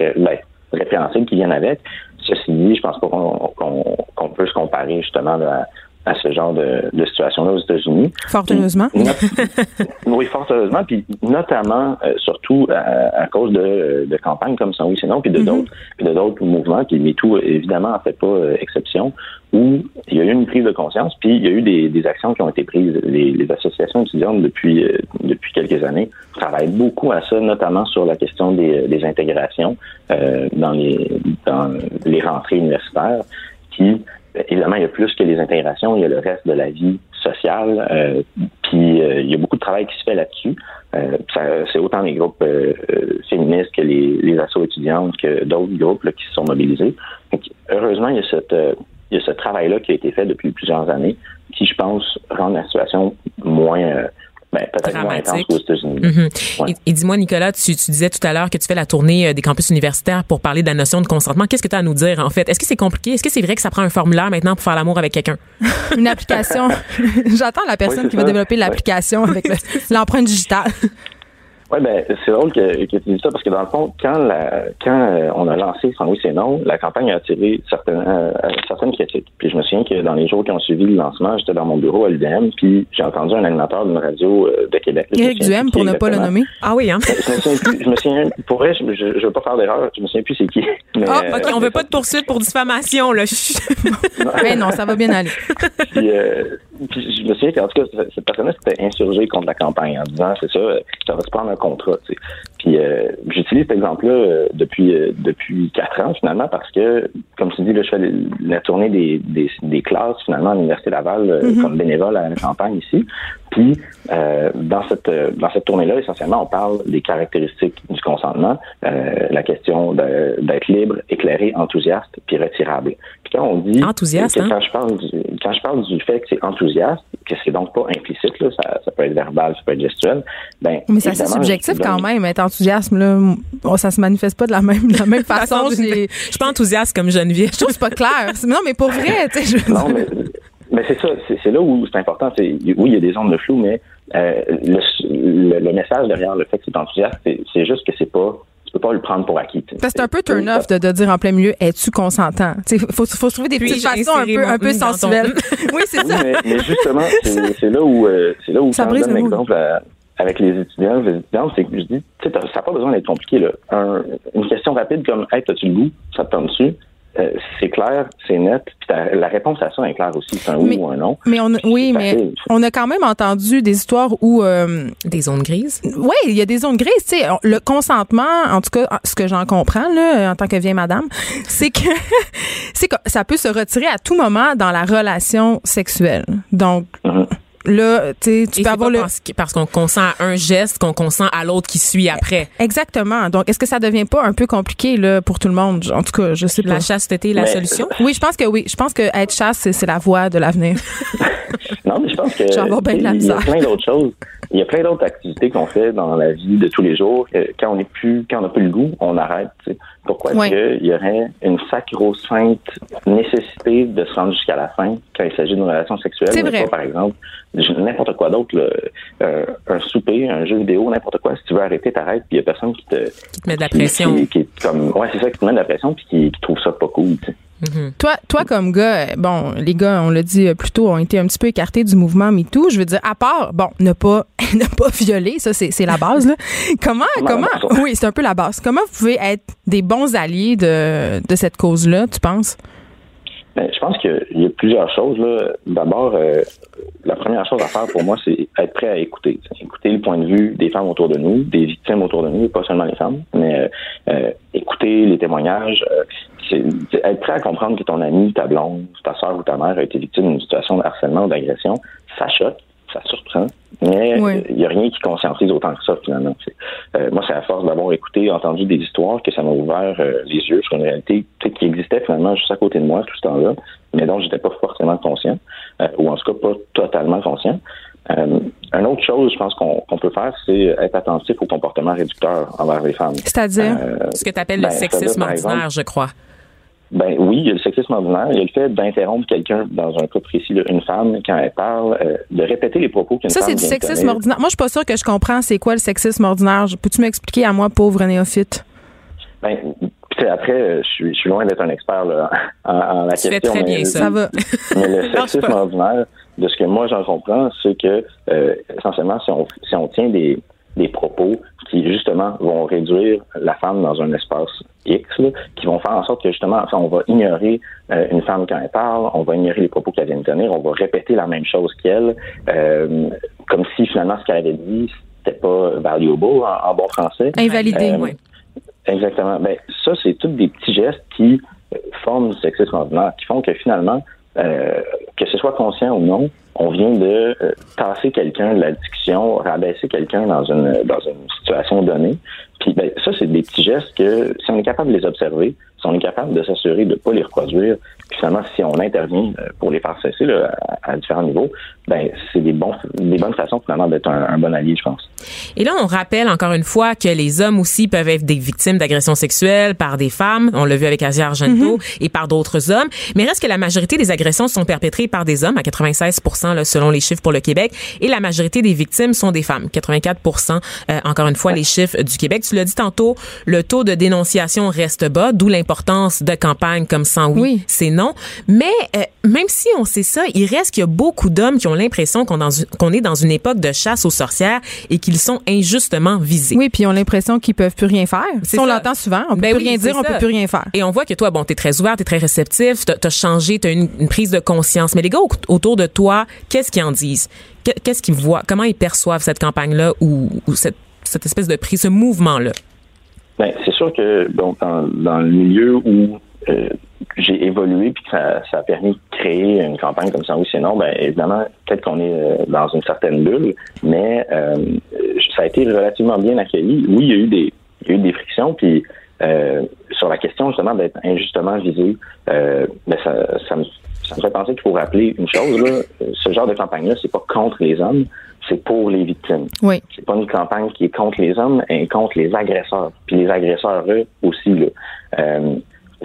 euh ben, répréhensibles qui viennent avec. Ceci dit, je pense pas qu'on peut se comparer justement à, à ce genre de, de situation-là aux États-Unis. Fort heureusement. [LAUGHS] oui, fort heureusement, puis notamment, euh, surtout à, cause de, de, campagnes comme ça, oui, sinon, puis de mm-hmm. d'autres, de d'autres mouvements, puis MeToo, évidemment, en fait pas euh, exception, où il y a eu une prise de conscience, puis il y a eu des, des actions qui ont été prises. Les, les associations étudiantes, depuis, euh, depuis quelques années, travaillent beaucoup à ça, notamment sur la question des, des intégrations dans, les, dans les rentrées universitaires, qui évidemment, il y a plus que les intégrations, il y a le reste de la vie sociale. Euh, puis euh, il y a beaucoup de travail qui se fait là-dessus. Euh, c'est autant les groupes féministes que les, les assos étudiantes que d'autres groupes qui se sont mobilisés. heureusement, il y a cette il y a ce travail-là qui a été fait depuis plusieurs années, qui, je pense, rend la situation moins ben, peut-être aux États-Unis. Mm-hmm. Et, dis-moi, Nicolas, tu, tu, disais tout à l'heure que tu fais la tournée euh, des campus universitaires pour parler de la notion de consentement. Qu'est-ce que tu as à nous dire, en fait? Est-ce que c'est compliqué? Est-ce que c'est vrai que ça prend un formulaire maintenant pour faire l'amour avec quelqu'un? [LAUGHS] Une application. [LAUGHS] J'attends la personne qui va développer l'application avec [LAUGHS] l'empreinte digitale. Oui, ben c'est drôle que, que, tu dises ça parce que dans le fond, quand la, quand euh, on a lancé Sans oui c'est non, la campagne a attiré certaines euh, certaines critiques. Puis je me souviens que dans les jours qui ont suivi le lancement, j'étais dans mon bureau à l'UDM, puis j'ai entendu un animateur d'une radio euh, de Québec. Éric Duhem, pour ne pas le nommer. Ah oui, hein? Je me souviens plus, je me souviens, pour vrai, je, je, veux pas faire d'erreur, je me souviens plus c'est qui. ah, ok, on veut pas de poursuite pour diffamation, là. Mais non, ça va bien aller. puis, puis je me souviens qu'en tout cas, cette personne-là s'était insurgée contre la campagne en disant, c'est ça, ça va se prendre un contrat. Puis euh, j'utilise cet exemple-là euh, depuis euh, depuis quatre ans finalement parce que, comme tu dis, là, je fais la tournée des, des, des classes finalement à l'Université Laval Mm-hmm. comme bénévole à la campagne ici. Puis dans cette dans cette tournée-là, essentiellement, on parle des caractéristiques du consentement, la question d'être libre, éclairé, enthousiaste, puis retirable. Puis quand on dit Enthousiaste, que hein? quand je parle du, quand je parle du fait que c'est enthousiaste, que c'est donc pas implicite, là, ça, ça peut être verbal, ça peut être gestuel, ben Mais c'est assez évidemment, subjectif je quand même, être enthousiasme, là. Bon, ça se manifeste pas de la même, de la même [LAUGHS] façon. Je suis pas enthousiaste comme Geneviève. Je trouve pas clair. Non, mais pour vrai, tu sais, je veux Non, dire- mais, mais c'est ça, c'est là où c'est important. C'est oui, il y a des zones de flou, mais euh, le, le, le message derrière le fait que c'est enthousiaste, c'est juste que c'est pas, tu peux pas le prendre pour acquis. Parce que c'est un peu turn off de, de dire en plein milieu, es-tu consentant? Tu sais, faut, faut trouver des Puis petites façons un peu, un peu sensuelles. [LAUGHS] oui, c'est Oui, ça. mais, mais justement, c'est là où euh, c'est là où Ça quand je brise donne le mood. l'exemple à- avec les étudiants, les étudiantes, c'est que je dis, tu sais, t'as- ça n'a pas besoin d'être compliqué. Là. Un- une question rapide comme Hey, as-tu le goût? Ça te tombe dessus? Euh, c'est clair, c'est net, puis ta- la réponse à ça est claire aussi, c'est un oui ou un non. Mais on, a- oui, mais facile. on a quand même entendu des histoires où, euh, Des zones grises? oui, il y a des zones grises. Tu sais, le consentement, en tout cas, ce que j'en comprends là, en tant que vieille madame, [LAUGHS] c'est que [LAUGHS] c'est que ça peut se retirer à tout moment dans la relation sexuelle. Donc Mhm. Là, tu sais, tu Et peux avoir le parce, qu'on consent à un geste qu'on consent à l'autre qui suit après. exactement. Donc est-ce que ça devient pas un peu compliqué là pour tout le monde? En tout cas, je sais pas. La chasteté, la Mais- solution? Oui, je pense que oui. Je pense que être chasse, c'est c'est la voie de l'avenir. [LAUGHS] [LAUGHS] Non, mais je pense que bien de la il y a plein d'autres choses. Il y a plein d'autres activités qu'on fait dans la vie de tous les jours. Euh, Quand on n'est plus, quand on n'a plus le goût, on arrête. tu sais. Pourquoi Ouais. est-ce qu'il y aurait une sacro-sainte nécessité de se rendre jusqu'à la fin quand il s'agit d'une relation sexuelle? Vrai. pas, par exemple, n'importe quoi d'autre, là, euh, un souper, un jeu vidéo, n'importe quoi. Si tu veux arrêter, t'arrêtes. Puis il y a personne qui te Qui te met de la qui- pression. Qui, comme ouais, c'est ça qui te met de la pression puis qui, qui trouve ça pas cool. sais. Toi, toi comme gars, euh, bon, les gars, on l'a dit euh, plus tôt, ont été un petit peu écartés du mouvement MeToo. Je veux dire, à part, bon, ne pas, [LAUGHS] ne pas violer, ça c'est c'est la base. Là. Comment, Comment oui, c'est un peu la base. Comment vous pouvez être des bons alliés de, de cette cause-là, tu penses? Ben, je pense qu'il y a plusieurs choses. D'abord, euh, la première chose à faire pour moi, c'est être prêt à écouter. Écouter le point de vue des femmes autour de nous, des victimes autour de nous, pas seulement les femmes, mais euh, euh, écouter les témoignages. euh, c'est être prêt à comprendre que ton ami, ta blonde, ta soeur ou ta mère a été victime d'une situation de harcèlement ou d'agression. Ça choque, ça surprend, mais il Oui. n'y a rien qui conscientise autant que ça, finalement. Euh, moi, c'est à force d'avoir écouté, entendu des histoires que ça m'a ouvert euh, les yeux sur une réalité tu sais, qui existait finalement juste à côté de moi tout ce temps-là, mais dont j'étais pas forcément conscient, euh, ou en tout cas pas totalement conscient. Euh, une autre chose, je pense qu'on qu'on peut faire, c'est être attentif au comportement réducteur envers les femmes. C'est-à-dire? Euh, Ce que tu appelles Ben, le c'est-à-dire, sexisme ordinaire, exemple, je crois. Ben oui, il y a le sexisme ordinaire. Il y a le fait d'interrompre quelqu'un, dans un cas précis, une femme, quand elle parle, euh, de répéter les propos qu'une Ça, femme c'est du sexisme tenir. ordinaire. Moi, je suis pas sûre que je comprends c'est quoi le sexisme ordinaire. Peux-tu m'expliquer à moi, pauvre néophyte? Ben, tu sais, après, euh, je suis, je suis loin d'être un expert là, [LAUGHS] en, en la Tu fais question. très mais- bien ça. Ça va. [LAUGHS] Mais le [LAUGHS] sexisme ordinaire, de ce que moi j'en comprends, c'est que euh, essentiellement, si on, si on tient des, des propos qui justement vont réduire la femme dans un espace X, là, qui vont faire en sorte que justement, enfin, on va ignorer euh, une femme quand elle parle, on va ignorer les propos qu'elle vient de tenir, on va répéter la même chose qu'elle, euh, comme si finalement ce qu'elle avait dit c'était pas valuable en, en bon français. Invalidé. Euh, Ouais. Exactement. Ben, ça, c'est tous des petits gestes qui forment du sexisme ordinaire, qui font que finalement, euh, que ce soit conscient ou non, on vient de euh, tasser quelqu'un de la discussion, rabaisser quelqu'un dans une dans une situation donnée. Puis ben, ça, c'est des petits gestes que si on est capable de les observer, si on est capable de s'assurer de ne pas les reproduire, puis finalement, si on intervient euh, pour les faire cesser là, à, à différents niveaux, ben c'est des bons des bonnes façons finalement d'être un, un bon allié, je pense. Et là, on rappelle encore une fois que les hommes aussi peuvent être des victimes d'agressions sexuelles par des femmes. On l'a vu avec Asia Argento et par d'autres hommes. Mais reste que la majorité des agressions sont perpétrées par des hommes, à 96 là, selon les chiffres pour le Québec. Et la majorité des victimes sont des femmes, 84% euh, encore une fois, les chiffres du Québec. Tu l'as dit tantôt, le taux de dénonciation reste bas, d'où l'importance de campagnes comme sans oui, Oui. c'est non. Mais euh, même si on sait ça, il reste qu'il y a beaucoup d'hommes qui ont l'impression qu'on est dans une époque de chasse aux sorcières et qu'ils sont injustement visés. Oui, puis ils ont l'impression qu'ils peuvent plus rien faire. Ça, on l'entend souvent. On peut Ben plus oui, rien dire, on peut plus rien faire. Et on voit que toi, bon, t'es très ouvert, t'es très réceptif, t'as as changé, t'as une, une prise de conscience. Mais les gars au- autour de toi, qu'est-ce qu'ils en disent? Que- Qu'est-ce qu'ils voient? Comment ils perçoivent cette campagne-là ou, ou cette cette espèce de prix, ce mouvement-là? Ben, c'est sûr que dans, dans le milieu où euh, j'ai évolué puis que ça, a permis de créer une campagne comme ça, oui, c'est non, ben évidemment, peut-être qu'on est euh, dans une certaine bulle, mais euh, ça a été relativement bien accueilli. Oui, il y a eu des, il y a eu des frictions, puis sur la question justement d'être injustement visé, ben ça, ça, me, ça me fait penser qu'il faut rappeler une chose, là, ce genre de campagne-là, c'est pas contre les hommes, c'est pour les victimes. Oui. C'est pas une campagne qui est contre les hommes, mais contre les agresseurs. Puis les agresseurs, eux, aussi. Là. Euh,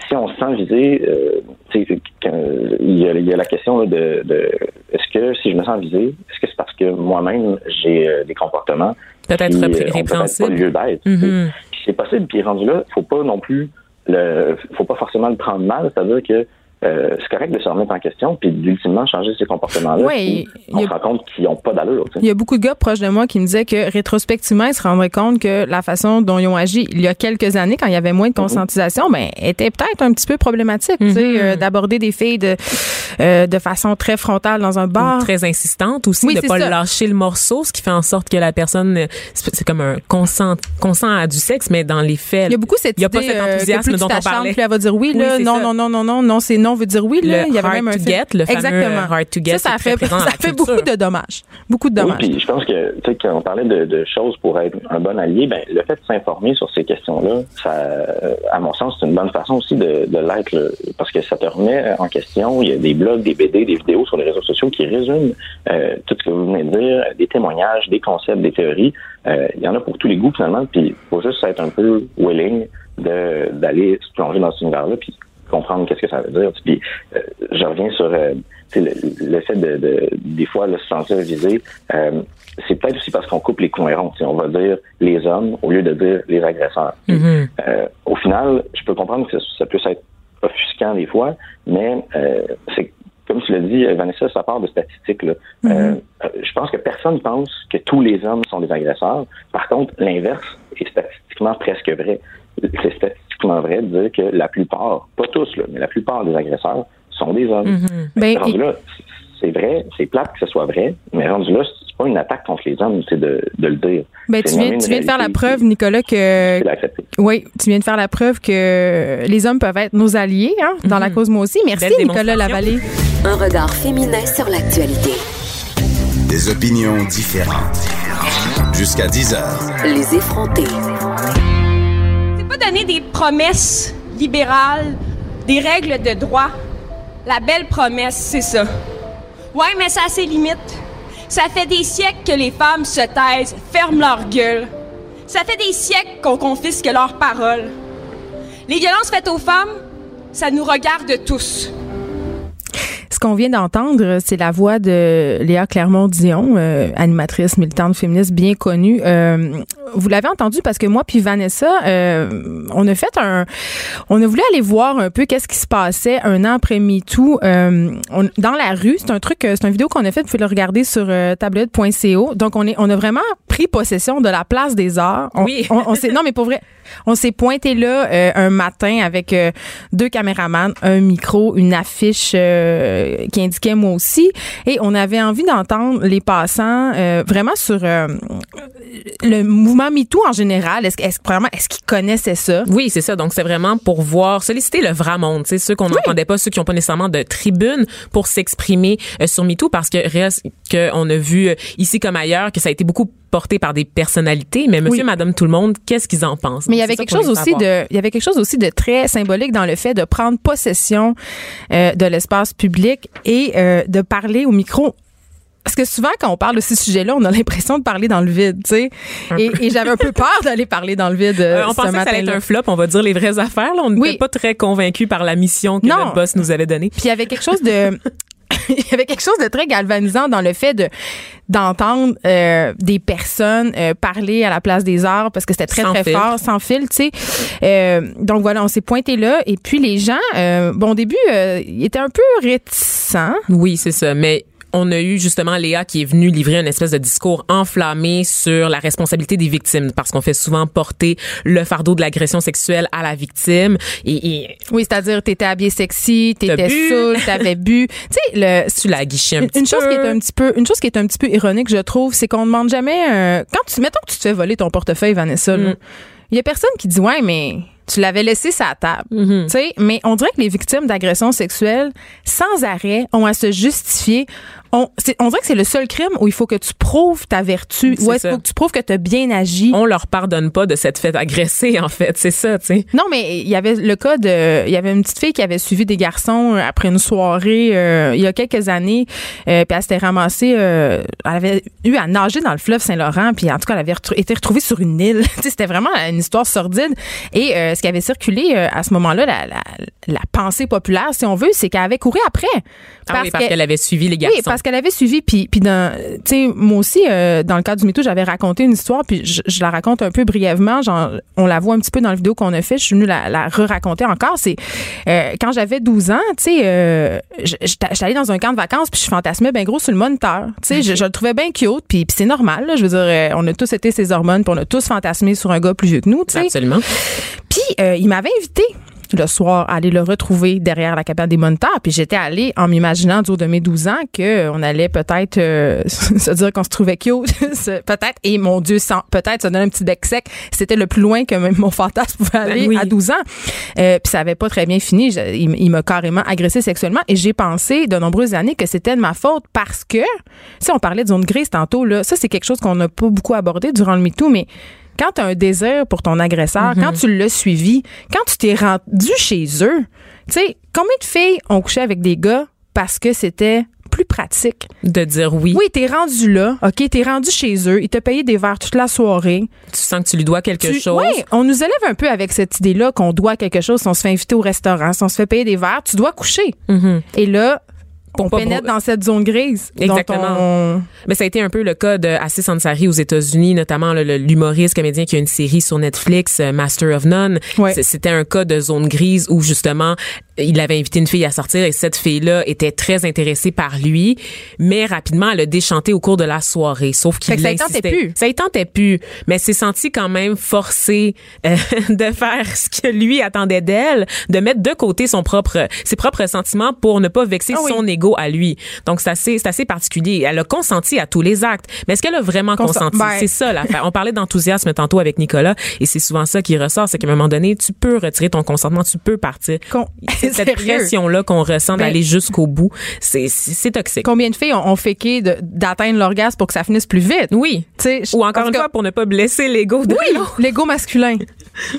si on se sent visé, euh, il, y a, il y a la question là, de, de est-ce que si je me sens visé, est-ce que c'est parce que moi-même j'ai euh, des comportements peut-être qui, répr- euh, ont répréhensibles. peut-être pas lieu d'être. Puis c'est possible, puis rendu là, faut pas non plus le faut pas forcément le prendre mal, c'est-à-dire que euh, c'est correct de se remettre en question puis d'ultimement changer ces comportements-là. Oui, on y a- se rend compte qu'ils n'ont pas d'allure. tu sais. Il y a beaucoup de gars proches de moi qui me disaient que rétrospectivement, ils se rendraient compte que la façon dont ils ont agi il y a quelques années, quand il y avait moins de conscientisation, ben, était peut-être un petit peu problématique, tu sais, euh, d'aborder des filles de, euh, de façon très frontale dans un bar. très insistante aussi Oui, de c'est pas ça. lâcher le morceau ce qui fait en sorte que la personne euh, c'est comme un consent consent à du sexe mais dans les faits Il y a beaucoup cette il y a pas cet euh, que enthousiasme tu dont on t'acharnes, parlait plus elle va dire oui, là, non, non, non, non, non, non, c'est non veut dire oui, là. Le il y avait hard même un to get, le fameux Exactement. hard to get, ça, fait, ça beaucoup de dommages. Beaucoup de Oui, dommages. puis je pense que, tu sais, quand on parlait de, de choses pour être un bon allié, ben, le fait de s'informer sur ces questions-là, ça, euh, à mon sens, c'est une bonne façon aussi de, de l'être, parce que ça te remet en question. Il y a des blogs, des BD, des vidéos sur les réseaux sociaux qui résument euh, tout ce que vous venez de dire, des témoignages, des concepts, des théories. Euh, il y en a pour tous les goûts, finalement, puis il faut juste être un peu willing de d'aller se plonger dans cet univers-là, puis comprendre qu'est-ce que ça veut dire. Puis euh, je reviens sur euh, le, le fait de, de des fois le se sentir visé. euh, c'est peut-être aussi parce qu'on coupe les coins ronds. On va dire les hommes au lieu de dire les agresseurs. Euh, au final, je peux comprendre que ça, ça peut être offusquant des fois, mais euh, c'est comme tu l'as dit, euh, Vanessa, ça part de statistiques. Là. Euh, euh, je pense que personne pense que tous les hommes sont des agresseurs. Par contre, l'inverse est statistiquement presque vrai. C'est statistiquement vrai de dire que la plupart, pas tous, là, mais la plupart des agresseurs sont des hommes. Mhm. Ben, rendu et- là, c'est vrai, c'est plate que ce soit vrai, mais rendu là, c'est pas une attaque contre les hommes, c'est de, de le dire. Ben, tu viens, tu de faire la preuve, Nicolas, que. Oui, tu viens de faire la preuve que les hommes peuvent être nos alliés hein, dans la cause moi aussi. Merci Belle Nicolas. Lavallée. Un regard féminin sur l'actualité. Des opinions différentes. Jusqu'à 10 heures. Les effrontés. Donner des promesses libérales, des règles de droit. La belle promesse, c'est ça. Ouais, mais ça a ses limites. Ça fait des siècles que les femmes se taisent, ferment leur gueule. Ça fait des siècles qu'on confisque leurs paroles. Les violences faites aux femmes, ça nous regarde tous. Qu'on vient d'entendre, c'est la voix de Léa Clermont-Dion, euh, animatrice militante féministe bien connue. Euh, vous l'avez entendu parce que moi puis Vanessa, euh, on a fait un, on a voulu aller voir un peu qu'est-ce qui se passait un an après MeToo euh, on- dans la rue. C'est un truc, c'est une vidéo qu'on a fait. Vous pouvez le regarder sur euh, tablette.co. Donc on est, on a vraiment pris possession de la place des arts. On- Oui. on, on s'est, non mais pour vrai, on s'est pointé là euh, un matin avec euh, deux caméramans, un micro, une affiche euh, qui indiquait moi aussi, et on avait envie d'entendre les passants vraiment sur le mouvement MeToo en général. Est-ce, que- est-ce, qu'ils connaissaient ça? Oui, c'est ça. Donc, c'est vraiment pour voir, solliciter le vrai monde, sais, ceux qu'on n'entendait pas, ceux qui n'ont pas nécessairement de tribune pour s'exprimer sur MeToo, parce que reste qu'on a vu ici comme ailleurs que ça a été beaucoup porté par des personnalités, mais monsieur, Oui. madame, tout le monde, qu'est-ce qu'ils en pensent? Mais il y avait quelque chose aussi de, il y avait quelque chose aussi de très symbolique dans le fait de prendre possession euh, de l'espace public et euh, de parler au micro. Parce que souvent, quand on parle de ces sujets-là, on a l'impression de parler dans le vide, tu sais. Et, et j'avais un peu peur d'aller parler dans le vide euh, on ce pensait que ça allait être un flop, on va dire les vraies affaires. Là. On n'était Oui. pas très convaincus par la mission que Non. notre boss nous avait donnée. Puis il y avait quelque chose de [LAUGHS] il y avait quelque chose de très galvanisant dans le fait de d'entendre euh, des personnes euh, parler à la place des arts parce que c'était très Sans très fort sans fil tu sais Euh, donc voilà on s'est pointé là et puis les gens euh, bon au début euh, ils étaient un peu réticents Oui, c'est ça. Mais on a eu justement Léa qui est venue livrer une espèce de discours enflammé sur la responsabilité des victimes parce qu'on fait souvent porter le fardeau de l'agression sexuelle à la victime et, et Oui, c'est-à-dire t'étais habillé sexy, t'étais saoul, t'avais bu. [LAUGHS] Tu sais le tu l'as guiché un une, petit une chose peu. qui est un petit peu une chose qui est un petit peu ironique, je trouve, c'est qu'on demande jamais euh, quand tu mettons que tu te fais voler ton portefeuille Vanessa, là, Mm. il y a personne qui dit ouais mais tu l'avais laissé sur la table. Tu sais, mais on dirait que les victimes d'agressions sexuelles sans arrêt ont à se justifier. On, dirait que c'est le seul crime où il faut que tu prouves ta vertu, C'est où ça. faut que tu prouves que tu as bien agi. on leur pardonne pas de cette fête agressée en fait, c'est ça, tu sais. Non, mais il y avait le cas de. Il y avait une petite fille qui avait suivi des garçons euh, après une soirée euh, il y a quelques années. euh, puis elle s'était ramassée. euh, elle avait eu à nager dans le fleuve Saint-Laurent. Puis en tout cas, elle avait été retrouvée sur une île. [LAUGHS] C'était vraiment une histoire sordide. Et euh, ce qui avait circulé euh, à ce moment-là, la, la, la pensée populaire, si on veut, c'est qu'elle avait couru après. Ah oui, parce qu'elle avait suivi les garçons. Oui, parce qu'elle avait suivi. Puis, puis dans, tu sais, moi aussi, euh, dans le cadre du MeToo, j'avais raconté une histoire, puis je, je la raconte un peu brièvement. Genre, on la voit un petit peu dans la vidéo qu'on a fait. Je suis venue la, la re-raconter encore. C'est euh, quand j'avais 12 ans, tu sais, euh, j'étais allée dans un camp de vacances, puis je fantasmais bien gros sur le moniteur. Tu sais, je, je le trouvais bien cute, puis, puis c'est normal. là. je veux dire, on a tous été ses hormones, puis on a tous fantasmé sur un gars plus vieux que nous, tu sais. Absolument. Puis il m'avait invité le soir aller le retrouver derrière la cabane des moniteurs. Puis j'étais allée en m'imaginant du haut de mes 12 ans qu'on allait peut-être euh, [LAUGHS] se dire qu'on se trouvait cute. [LAUGHS] Peut-être. Et mon Dieu, peut-être se donner un petit bec sec. C'était le plus loin que même mon fantasme pouvait aller Ben oui. à 12 ans. Euh, puis ça avait pas très bien fini. Je- il, il m'a carrément agressé sexuellement. Et j'ai pensé de nombreuses années que c'était de ma faute parce que, si on parlait de zone grise tantôt, là, ça c'est quelque chose qu'on n'a pas beaucoup abordé durant le MeToo, mais quand tu as un désir pour ton agresseur, quand tu l'as suivi, quand tu t'es rendu chez eux, tu sais, combien de filles ont couché avec des gars parce que c'était plus pratique? De dire oui. Oui, t'es rendu là, OK, t'es rendu chez eux, ils t'ont payé des verres toute la soirée. Tu sens que tu lui dois quelque Tu- chose. Oui, on nous élève un peu avec cette idée-là qu'on doit quelque chose si on se fait inviter au restaurant, si on se fait payer des verres, tu dois coucher. Mhm. Et là, on pénètre dans cette zone grise. Exactement. on- Mais ça a été un peu le cas de Assis Ansari aux États-Unis, notamment l'humoriste comédien qui a une série sur Netflix, euh, Master of None. Ouais. C'était un cas de zone grise où justement il avait invité une fille à sortir et cette fille-là était très intéressée par lui, mais rapidement elle a déchanté au cours de la soirée. Sauf qu'il ça tentait plus. Ça tentait plus, mais s'est senti quand même forcé euh, [LAUGHS] de faire ce que lui attendait d'elle, de mettre de côté son propre, ses propres sentiments pour ne pas vexer Ah oui. son ego à lui. Donc c'est assez, c'est assez particulier. Elle a consenti à tous les actes, mais est-ce qu'elle a vraiment Consen- consenti? Ben- C'est ça l'affaire. On parlait d'enthousiasme tantôt avec Nicolas, et c'est souvent ça qui ressort, c'est qu'à un moment donné, tu peux retirer ton consentement, tu peux partir. Con- cette Sérieux? pression-là qu'on ressent Ben- d'aller jusqu'au bout, c'est c'est c'est toxique. Combien de filles ont, ont féqué de- d'atteindre l'orgasme pour que ça finisse plus vite? Oui. Tu sais, je- Ou en encore une cas, fois, pour ne pas blesser l'ego de Oui, l'ego masculin.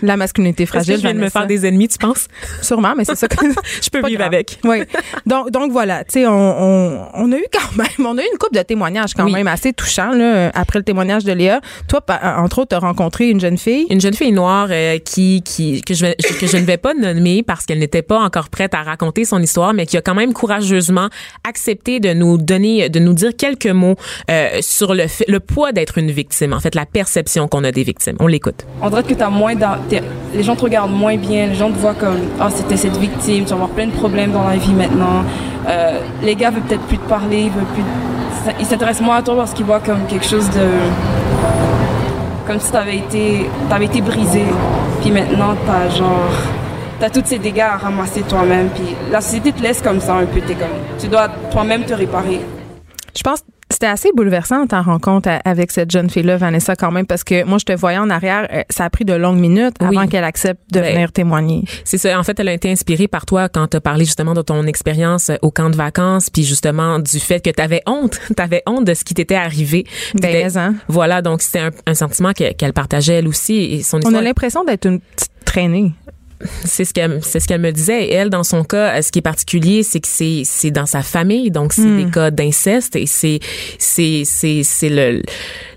La masculinité Est-ce que fragile. je viens de me faire des ennemis, tu penses? Sûrement, mais c'est ça que [LAUGHS] Je peux pas vivre grave. avec. [LAUGHS] Oui. Donc, donc voilà, tu sais, on, on, on a eu quand [LAUGHS] même, on a eu une couple de témoignages quand Oui. même assez touchants là, après le témoignage de Léa. Toi, pa- entre autres, tu as rencontré une jeune fille? Une jeune fille noire euh, qui, qui que, je, vais- que je ne vais pas nommer parce qu'elle n'était pas encore prête à raconter son histoire, mais qui a quand même courageusement accepté de nous donner, de nous dire quelques mots euh, sur le, fait- le poids d'être une victime, en fait, la perception qu'on a des victimes. On l'écoute. on dirait que t'as moins les gens te regardent moins bien, les gens te voient comme ah c'était cette victime, tu vas avoir plein de problèmes dans la vie maintenant. Euh, les gars veulent peut-être plus te parler, ils veulent plus, ils s'intéressent moins à toi parce qu'ils voient comme quelque chose de comme si t'avais été t'avais été brisé, puis maintenant t'as genre t'as tous ces dégâts à ramasser toi-même, puis la société te laisse comme ça un peu, t'es comme tu dois toi-même te réparer. Je pense c'était assez bouleversant ta rencontre avec cette jeune fille-là, Vanessa, quand même, parce que moi, je te voyais en arrière, euh, ça a pris de longues minutes Oui. avant qu'elle accepte de Ben, venir témoigner. C'est ça. En fait, elle a été inspirée par toi quand tu as parlé justement de ton expérience au camp de vacances, puis justement du fait que tu avais honte. [LAUGHS] Tu avais honte de ce qui t'était arrivé. Ben, hein. Voilà, donc c'était un, un sentiment que- qu'elle partageait elle aussi. Et son On histoire, a l'impression d'être une petite traînée. C'est ce qu'elle c'est ce qu'elle me disait. Et elle, dans son cas, ce qui est particulier, c'est que c'est c'est dans sa famille, donc c'est Hmm. des cas d'inceste et c'est c'est c'est c'est le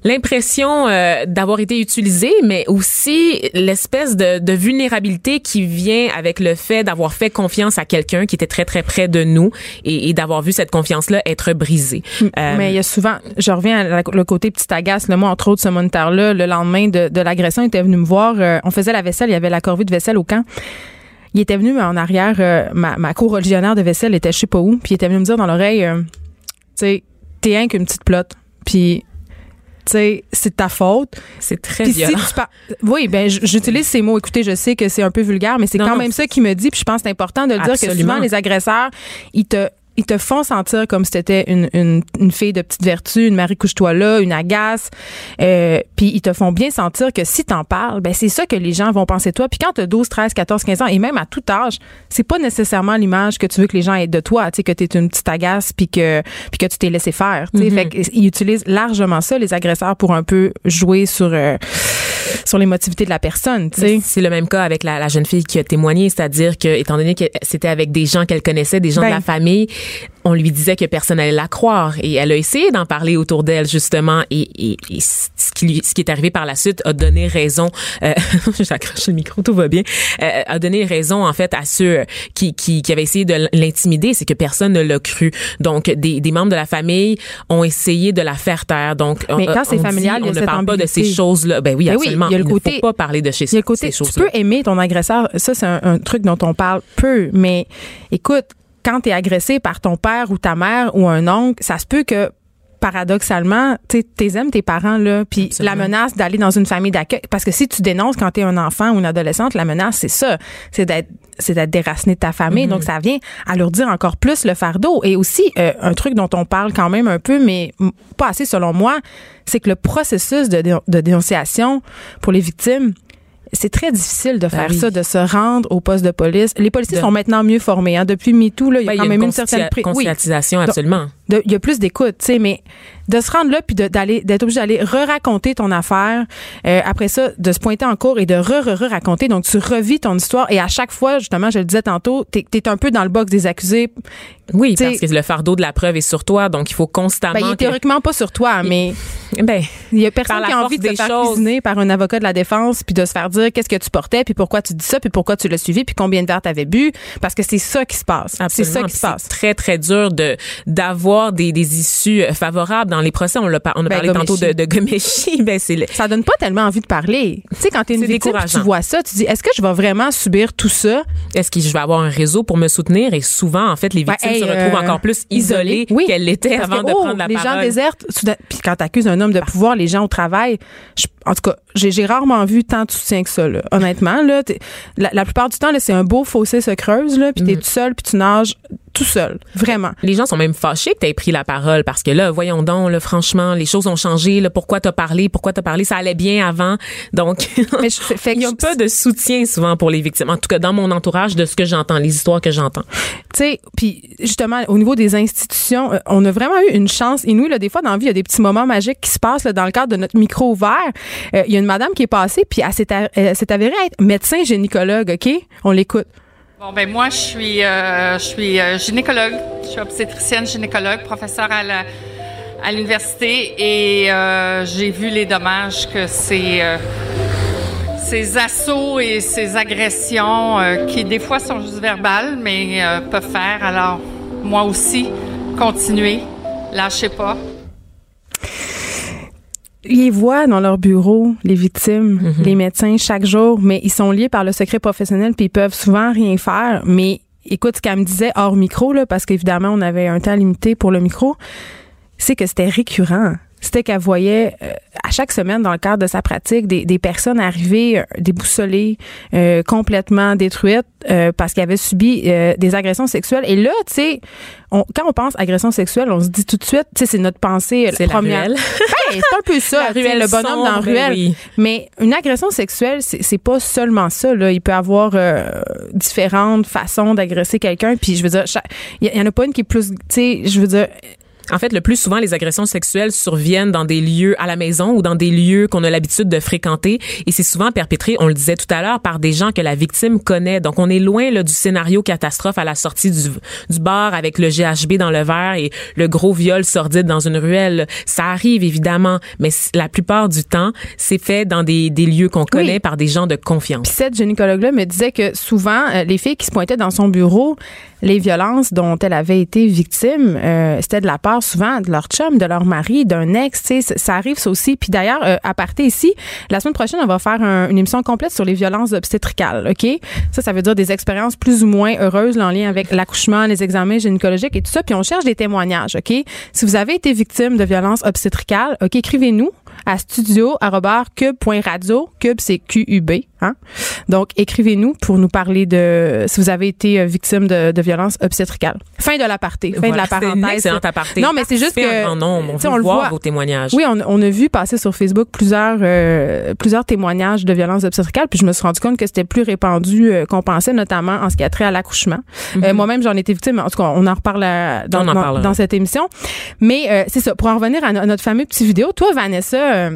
l'impression euh, d'avoir été utilisée, mais aussi l'espèce de, de vulnérabilité qui vient avec le fait d'avoir fait confiance à quelqu'un qui était très très près de nous et, et d'avoir vu cette confiance là être brisée. Euh, Mais il y a souvent, je reviens à la- le côté petit agace. Le moi, entre autres, ce moniteur-là, le lendemain de, de l'agression, était venu me voir. euh, on faisait la vaisselle, il y avait la corvée de vaisselle au camp. Il était venu mais en arrière, euh, ma, ma co-religionnaire de vaisselle était je sais pas où, puis il était venu me dire dans l'oreille, euh, sais, t'es rien qu'une petite plotte. Puis, tu sais, c'est ta faute. C'est très si tu par- Oui, ben j'utilise ces mots. Écoutez, je sais que c'est un peu vulgaire, mais c'est quand non, même ça qui me dit. Puis je pense que c'est important de le dire que souvent les agresseurs, ils te ils te font sentir comme si t'étais une, une, une fille de petite vertu, une Marie couche-toi là, une agace. Euh, puis ils te font bien sentir que si t'en parles, ben c'est ça que les gens vont penser de toi. Puis quand t'as 12, 13, 14, 15 ans, et même à tout âge, c'est pas nécessairement l'image que tu veux que les gens aient de toi. Tu sais, que t'es une petite agace puis que, puis que tu t'es laissé faire. Tu sais, Fait qu'ils utilisent largement ça, les agresseurs, pour un peu jouer sur, euh, sur l'émotivité de la personne. C'est le même cas avec la, la jeune fille qui a témoigné, c'est-à-dire que étant donné que c'était avec des gens qu'elle connaissait, des gens de Ben. la famille, on lui disait que personne n'allait la croire et elle a essayé d'en parler autour d'elle justement et, et, et ce qui lui, ce qui est arrivé par la suite a donné raison. Euh, [LAUGHS] J'accroche le micro, tout va bien. Euh, a donné raison en fait à ceux qui qui, qui avaient essayé de l'intimider, c'est que personne ne l'a cru. Donc des, des membres de la famille ont essayé de la faire taire. Donc Mais on- quand c'est dit, familial, on ne parle pas de ces choses-là. Ben oui, Ben oui, absolument. Il y a le ne côté- faut pas parler de chez Il y a le côté, tu peux aimer ton agresseur. Ça, c'est un, un truc dont on parle peu. Mais écoute, quand tu es agressé par ton père ou ta mère ou un oncle, ça se peut que paradoxalement, tu sais, aimes tes parents là, puis la menace d'aller dans une famille d'accueil parce que si tu dénonces quand tu es un enfant ou une adolescente, la menace c'est ça, c'est d'être c'est d'être déraciné de ta famille, Mm-hmm. donc ça vient alourdir encore plus le fardeau et aussi euh, un truc dont on parle quand même un peu mais pas assez selon moi, c'est que le processus de, dé- de dénonciation pour les victimes c'est très difficile de faire Ben oui. ça, de se rendre au poste de police. Les policiers De- sont maintenant mieux formés. Hein. Depuis MeToo, là, il y a Ben, quand il y a même une une certaine... oui, conscientisation, Donc, absolument. de- il y a plus d'écoute, tu sais, mais de se rendre là puis d'aller d'être obligé d'aller re-raconter ton affaire, euh, après ça de se pointer en cours et de re-re-raconter donc tu revis ton histoire et à chaque fois justement je le disais tantôt t'es es un peu dans le box des accusés Oui, T'sais- parce que le fardeau de la preuve est sur toi, donc il faut constamment. ben, il est que- théoriquement pas sur toi mais Ben, il y a personne qui a envie de se faire choses. cuisiner par un avocat de la défense puis de se faire dire qu'est-ce que tu portais puis pourquoi tu dis ça puis pourquoi tu l'as suivi puis combien de verres t'avais bu parce que c'est ça qui se passe c'est Absolument. ça qui se passe C'est très très dur de d'avoir des, des issues euh, favorables dans les procès. On l'a on a Ben, parlé tantôt de, de Gomeshi. [LAUGHS] Ben le- ça donne pas tellement envie de parler. Tu sais, quand t'es une victime, tu vois ça, tu dis, est-ce que je vais vraiment subir tout ça? est-ce que je vais avoir un réseau pour me soutenir? Et souvent en fait les victimes hey, se retrouvent euh, encore plus isolées Oui. qu'elles l'étaient avant que, de oh, prendre la les gens parole. désertent. soudain- Puis quand t'accuses un homme de pouvoir, les gens au travail, je- en tout cas, j'ai rarement vu tant de soutien que ça. Là. Honnêtement, là, la, la plupart du temps, c'est un beau fossé se creuse, là, puis t'es Mm. tout seul, puis tu nages tout seul. Vraiment. Les gens sont même fâchés que tu aies pris la parole parce que là, voyons donc, là, franchement, les choses ont changé. Là, pourquoi t'as parlé? Pourquoi t'as parlé? Ça allait bien avant. Donc, [LAUGHS] Mais je- fait que il n'y a je- pas de soutien souvent pour les victimes. En tout cas, dans mon entourage, de ce que j'entends, les histoires que j'entends. Tu sais, puis justement, au niveau des institutions, euh, on a vraiment eu une chance. Et nous, là, des fois, dans la vie, il y a des petits moments magiques qui se passent là, dans le cadre de notre micro ouvert. Euh, Il y a une madame qui est passée, puis elle s'est elle s'est avérée être médecin gynécologue, OK? On l'écoute. Bon, ben moi, je suis, euh, je suis euh, gynécologue. Je suis obstétricienne gynécologue, professeure à la à l'université et euh, j'ai vu les dommages que ces euh, ces assauts et ces agressions euh, qui des fois sont juste verbales mais euh, peuvent faire. Alors moi aussi, continuez, lâchez pas. Ils voient dans leur bureau les victimes, les médecins chaque jour, mais ils sont liés par le secret professionnel puis ils peuvent souvent rien faire. Mais écoute ce qu'elle me disait hors micro, là, parce qu'évidemment, on avait un temps limité pour le micro, c'est que c'était récurrent. C'était qu'elle voyait euh, à chaque semaine dans le cadre de sa pratique des, des personnes arriver euh, déboussolées, euh, complètement détruites euh, parce qu'elles avaient subi euh, des agressions sexuelles. Et là, tu sais, on- quand on pense agression sexuelle, on se dit tout de suite, tu sais, c'est notre pensée C'est la première. ruelle. [LAUGHS] Ben, c'est un peu [LAUGHS] ça, La ruelle le bonhomme dans la ruelle. oui. Mais une agression sexuelle, c'est c'est pas seulement ça. Là. Il peut y avoir euh, différentes façons d'agresser quelqu'un. Puis je veux dire, il y, y en a pas une qui est plus, tu sais, je veux dire, En fait, le plus souvent, les agressions sexuelles surviennent dans des lieux à la maison ou dans des lieux qu'on a l'habitude de fréquenter. Et c'est souvent perpétré, on le disait tout à l'heure, par des gens que la victime connaît. Donc, on est loin là, du scénario catastrophe à la sortie du, du bar avec le GHB dans le verre et le gros viol sordide dans une ruelle. Ça arrive, évidemment, mais la plupart du temps, c'est fait dans des, des lieux qu'on connaît par des gens de confiance. Puis cette gynécologue-là me disait que souvent, euh, les filles qui se pointaient dans son bureau, les violences dont elle avait été victime, euh, c'était de la part souvent de leur chum, de leur mari, d'un ex. Ça arrive ça aussi. Puis d'ailleurs, euh, à partir ici, la semaine prochaine, on va faire un- une émission complète sur les violences obstétricales. Ok, ça, ça veut dire des expériences plus ou moins heureuses là, en lien avec l'accouchement, les examens gynécologiques et tout ça. Puis on cherche des témoignages. Ok, si vous avez été victime de violences obstétricales, ok, écrivez-nous à studio@cube.radio. Cube, c'est Q-U-B. Hein? Donc, écrivez-nous pour nous parler de si vous avez été euh, victime de, de violences obstétricales. Fin de l'aparté. Fin Voilà, de la une parenthèse. excellente aparté. Non, mais c'est juste que un grand nombre. On veut le voir voit. vos témoignages. Oui, on, on a vu passer sur Facebook plusieurs euh, plusieurs témoignages de violences obstétricales, puis je me suis rendu compte que c'était plus répandu euh, qu'on pensait, notamment en ce qui a trait à l'accouchement. Euh, Moi-même, j'en étais victime. En tout cas, on en reparle euh, dans, en dans- cette émission. Mais euh, c'est ça. Pour en revenir à, no- à notre fameux petit vidéo, toi, Vanessa.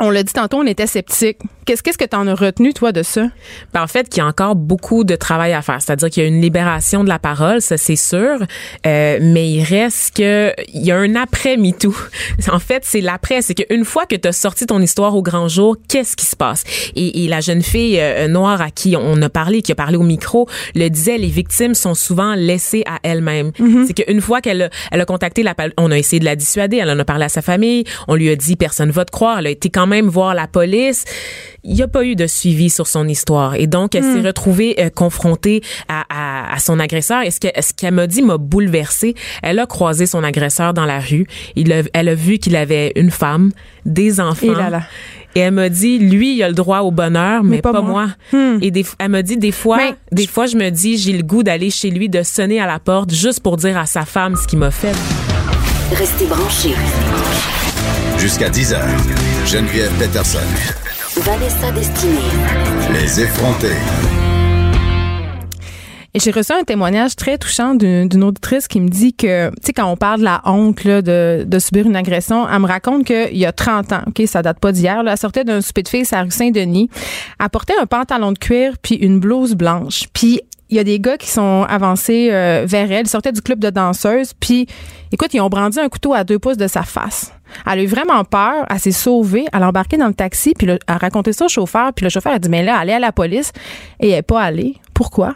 on l'a dit tantôt, on était sceptiques. Qu'est-ce que tu en as retenu, toi, de ça? Ben, en fait, qu'il y a encore beaucoup de travail à faire. C'est-à-dire qu'il y a une libération de la parole, ça c'est sûr, euh, mais il reste que il y a un après MeToo. [LAUGHS] En fait, c'est l'après, c'est qu'une fois que tu as sorti ton histoire au grand jour, qu'est-ce qui se passe? Et, et la jeune fille euh, noire à qui on a parlé, qui a parlé au micro, le disait, les victimes sont souvent laissées à elles-mêmes. C'est qu'une fois qu'elle a, elle a contacté la, on a essayé de la dissuader, elle en a parlé à sa famille, on lui a dit personne va te croire, elle a été quand même voir la police. Il n'y a pas eu de suivi sur son histoire. Et donc, elle s'est retrouvée euh, confrontée à, à, à son agresseur. Et ce que- ce qu'elle m'a dit m'a bouleversée. Elle a croisé son agresseur dans la rue. Il a- elle a vu qu'il avait une femme, des enfants. Et là là. Et elle m'a dit, lui, il a le droit au bonheur, mais, pas, moi. Et des, elle m'a dit, des fois, Mais- des fois, je me dis, j'ai le goût d'aller chez lui, de sonner à la porte juste pour dire à sa femme ce qu'il m'a fait. Restez branchés. Jusqu'à 10 heures. Geneviève Peterson. Vanessa Destinée. Les effrontés. Et j'ai reçu un témoignage très touchant d'une auditrice qui me dit que, tu sais, quand on parle de la honte là, de, de subir une agression, elle me raconte qu'il y a 30 ans, OK, ça date pas d'hier, elle sortait d'un souper de filles à rue Saint-Denis, elle portait un pantalon de cuir puis une blouse blanche. Puis il y a des gars qui sont avancés euh, vers elle, ils sortaient du club de danseuses, puis écoute, ils ont brandi un couteau à deux pouces de sa face. Elle a eu vraiment peur, elle s'est sauvée, elle a embarqué dans le taxi, puis le- elle a raconté ça au chauffeur, puis le chauffeur a dit, mais là, allez à la police, et elle n'est pas allée. Pourquoi?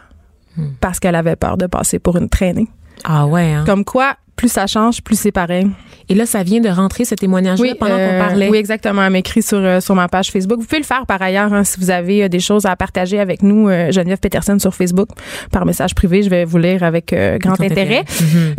Parce qu'elle avait peur de passer pour une traînée. Ah ouais, hein? Comme quoi, plus ça change, plus c'est pareil. Et là, ça vient de rentrer, ce témoignage-là, pendant euh, qu'on parlait? Oui, exactement. Elle m'écrit sur, euh, sur ma page Facebook. Vous pouvez le faire par ailleurs hein, si vous avez euh, des choses à partager avec nous, euh, Geneviève Peterson sur Facebook, par message privé. Je vais vous lire avec euh, grand intérêt. intérêt.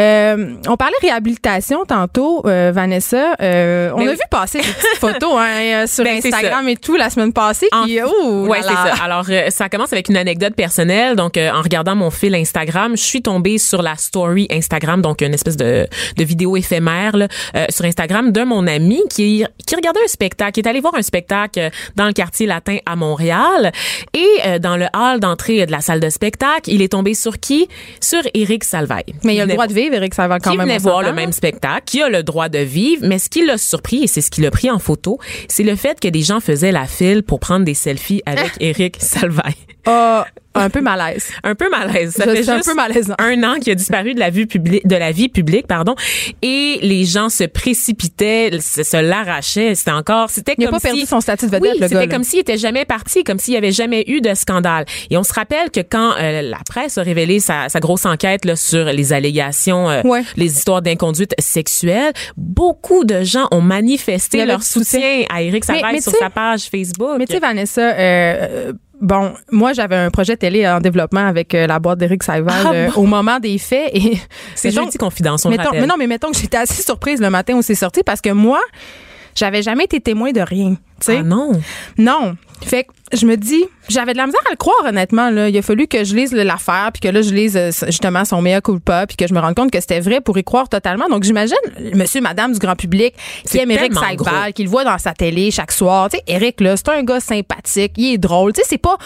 Euh, on parlait réhabilitation tantôt, euh, Vanessa. Euh, on Ben a oui. vu passer des petites photos hein, euh, [LAUGHS] sur Ben, Instagram et tout la semaine passée. En- Qui, oh, Ouais, c'est ça. Alors, euh, ça commence avec une anecdote personnelle. Donc, euh, en regardant mon fil Instagram, je suis tombée sur la story Instagram, donc une espèce de, de vidéo éphémère là, euh, sur Instagram de mon ami qui, qui regardait un spectacle, qui est allé voir un spectacle euh, dans le quartier latin à Montréal. Et euh, dans le hall d'entrée de la salle de spectacle, il est tombé sur qui? Sur Éric Salvaille. Mais il a le venait droit de vivre, Eric, ça va quand qui même. venait on voir le même spectacle, qui a le droit de vivre, mais ce qui l'a surpris, et c'est ce qu'il a pris en photo, c'est le fait que des gens faisaient la file pour prendre des selfies avec [LAUGHS] Eric Salvaille. Ah, [LAUGHS] un peu malaise. Un peu malaise. Ça Je- fait c'est un juste peu malaisant. un an qu'il a disparu de la vue publique, de la vie publique, pardon, et les gens se précipitaient, se, se l'arrachaient. C'était encore, c'était Il n'a comme pas perdu son statut de vedette, oui, le gars. c'était comme s'il était jamais parti, comme s'il y avait jamais eu de scandale. Et on se rappelle que quand euh, la presse a révélé sa, sa grosse enquête là, sur les allégations, euh, Ouais. les histoires d'inconduite sexuelle, beaucoup de gens ont manifesté leur soutien. à Éric Mais- Salvaille mais sur sa page Facebook. Mais tu sais, Vanessa, euh, bon, moi, j'avais un projet télé en développement avec euh, la boîte d'Éric Saival Ah euh, bon? au moment des faits. Et c'est jeudi confidence, on le mettons- rappelle. mais non, mais mettons que j'étais assez surprise le matin où c'est sorti parce que moi, j'avais jamais été témoin de rien. Ah non? Non. Fait que je me dis, j'avais de la misère à le croire, honnêtement. Là. Il a fallu que je lise l'affaire, puis que là, je lise euh, justement son meilleur culpa, puis que je me rende compte que c'était vrai pour y croire totalement. Donc, j'imagine, monsieur, madame du grand public, qui aime Eric gros. qui le voit dans sa télé chaque soir. Tu sais, Eric, là, c'est un gars sympathique, il est drôle. Tu sais, c'est pas.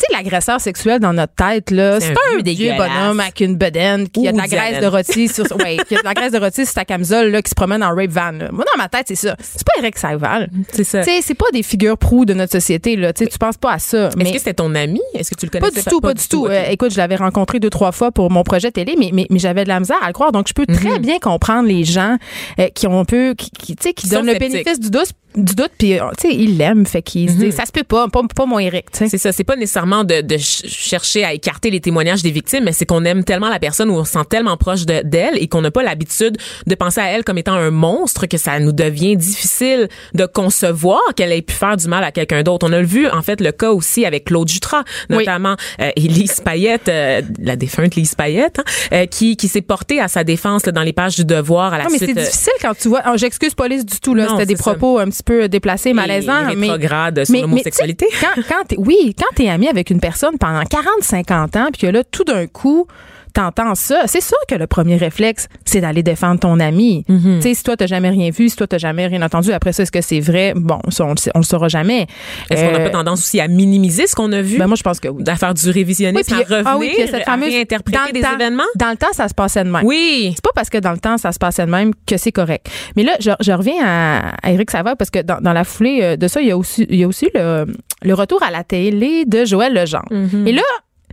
Tu sais, l'agresseur sexuel dans notre tête, là, C'est pas un vieux bonhomme avec une bedaine qui a de la graisse de rôti sur, ouais, qui a de la graisse de rôti sur sa camisole, là, qui se promène en rape van. là. Moi, dans ma tête, c'est ça. C'est pas Eric Saibal. C'est ça. Tu sais, c'est pas des figures proues de notre société, là. Tu sais, tu penses pas à ça. Est-ce Mais que c'était ton ami? Est-ce que tu le pas connaissais? du tout, pas, du tout. Euh, écoute, je l'avais rencontré deux, trois fois pour mon projet télé, mais, mais, mais j'avais de la misère à le croire. Donc, je peux très bien comprendre les gens euh, qui ont un peu, qui, tu sais, qui donnent le bénéfice du doute, du doute, puis euh, tu sais, il l'aime, fait qu'il se dit, ça se peut pas, pas, pas mon Eric. C'est ça, c'est pas nécessairement de, de ch- chercher à écarter les témoignages des victimes, mais c'est qu'on aime tellement la personne ou on se sent tellement proche de- d'elle et qu'on n'a pas l'habitude de penser à elle comme étant un monstre que ça nous devient difficile de concevoir qu'elle ait pu faire du mal à quelqu'un d'autre. On a vu en fait le cas aussi avec Claude Jutras, notamment euh, et Lise Payette, euh, la défunte Lise Payette, hein, euh, qui, qui s'est portée à sa défense là, dans les pages du Devoir à la Non, mais c'est euh, difficile quand tu vois. alors, J'excuse pas Lise du tout, là. C'était des ça. propos un petit peu déplacés, malaisants. et sur mais- l'homosexualité. sais, Quand, quand oui, quand t'es ami avec une personne pendant 40, 50 ans, puis que là, tout d'un coup, t'entends ça, c'est sûr que le premier réflexe, c'est d'aller défendre ton ami. Mm-hmm. Tu sais, si toi, t'as jamais rien vu, si toi, t'as jamais rien entendu, après ça, est-ce que c'est vrai? Bon, ça, on on le saura jamais. Est-ce qu'on n'a Euh, pas tendance aussi à minimiser ce qu'on a vu? ben, moi, je pense que oui. à faire du révisionnisme, Oui, puis- à revenir, ah oui, puis cette à réinterpréter dans le des temps- événements? Dans le temps, ça se passait de même. Oui. C'est pas parce que dans le temps, ça se passait de même que c'est correct. Mais là, je, je reviens à, à Éric Savard parce que dans, dans la foulée euh, de ça, il y a aussi, il y a aussi le, le retour à la télé de Joël Legendre. Mm-hmm. Et là,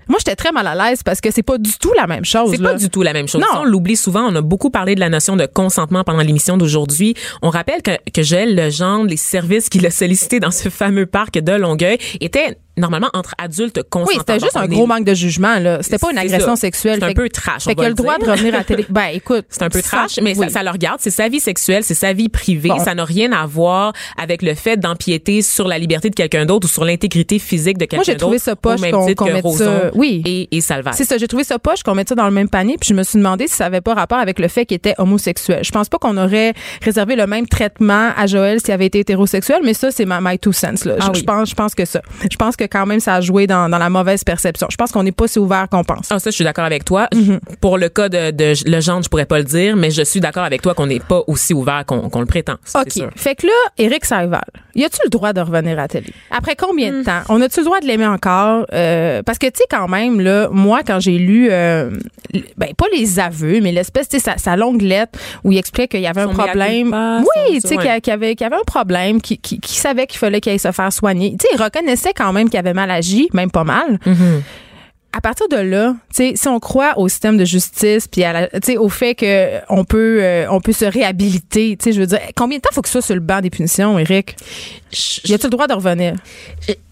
moi, j'étais très mal à l'aise parce que c'est pas du tout la même chose. C'est pas du tout la même chose. Non. Ça, on l'oublie souvent. On a beaucoup parlé de la notion de consentement pendant l'émission d'aujourd'hui. On rappelle que, que Joël Legendre, les services qu'il a sollicités dans ce fameux parc de Longueuil étaient normalement entre adultes consentants. Oui, c'était juste un gros manque de jugement. là. C'était pas une agression sexuelle. C'est un peu que- trash, Fait a le droit de revenir à télé. [LAUGHS] Ben, écoute. C'est un peu trash, mais ça, le regarde. C'est sa vie sexuelle, c'est sa vie privée. Ça n'a rien à voir avec le fait d'empiéter sur la liberté de quelqu'un d'autre ou sur l'intégrité physique de quelqu'un Moi, d'autre. j'ai trouvé ça poche qu'on que mette Roson ça. Oui. Et, et Salvat. C'est ça, j'ai trouvé ça poche qu'on mette ça dans le même panier, puis je me suis demandé si ça avait pas rapport avec le fait qu'il était homosexuel. Je pense pas qu'on aurait réservé le même traitement à Joël s'il avait été hétérosexuel, mais ça c'est ma my two cents là. Ah je, je pense je pense que ça. Je pense que quand même ça a joué dans, dans la mauvaise perception. Je pense qu'on n'est pas si ouvert qu'on pense. Ah, ça, je suis d'accord avec toi. Mm-hmm. Pour le cas de, de le genre, je pourrais pas le dire, mais je suis d'accord avec toi qu'on n'est pas aussi ouvert qu'on le prétend. OK. sûr. Fait que là, Éric Saival, y a-tu le droit de revenir à la télé? Après combien Hmm. de temps? On a-tu le droit de l'aimer encore? Euh, parce que, tu sais, quand même, là, moi, quand j'ai lu, euh, ben, pas les aveux, mais l'espèce, tu sais, sa, sa longue lettre où il expliquait qu'il y avait un Son problème. oui, tu sais, ouais. qu'il y avait, qu'il y avait un problème, qu'il savait qu'il fallait qu'il aille se faire soigner. Tu sais, il reconnaissait quand même qu'il avait mal agi, même pas mal. Mm-hmm. À partir de là, tu sais, si on croit au système de justice puis au fait que on peut euh, on peut se réhabiliter, tu sais, je veux dire, combien de temps faut que ce soit sur le banc des punitions, Eric Y a-tu le droit de revenir?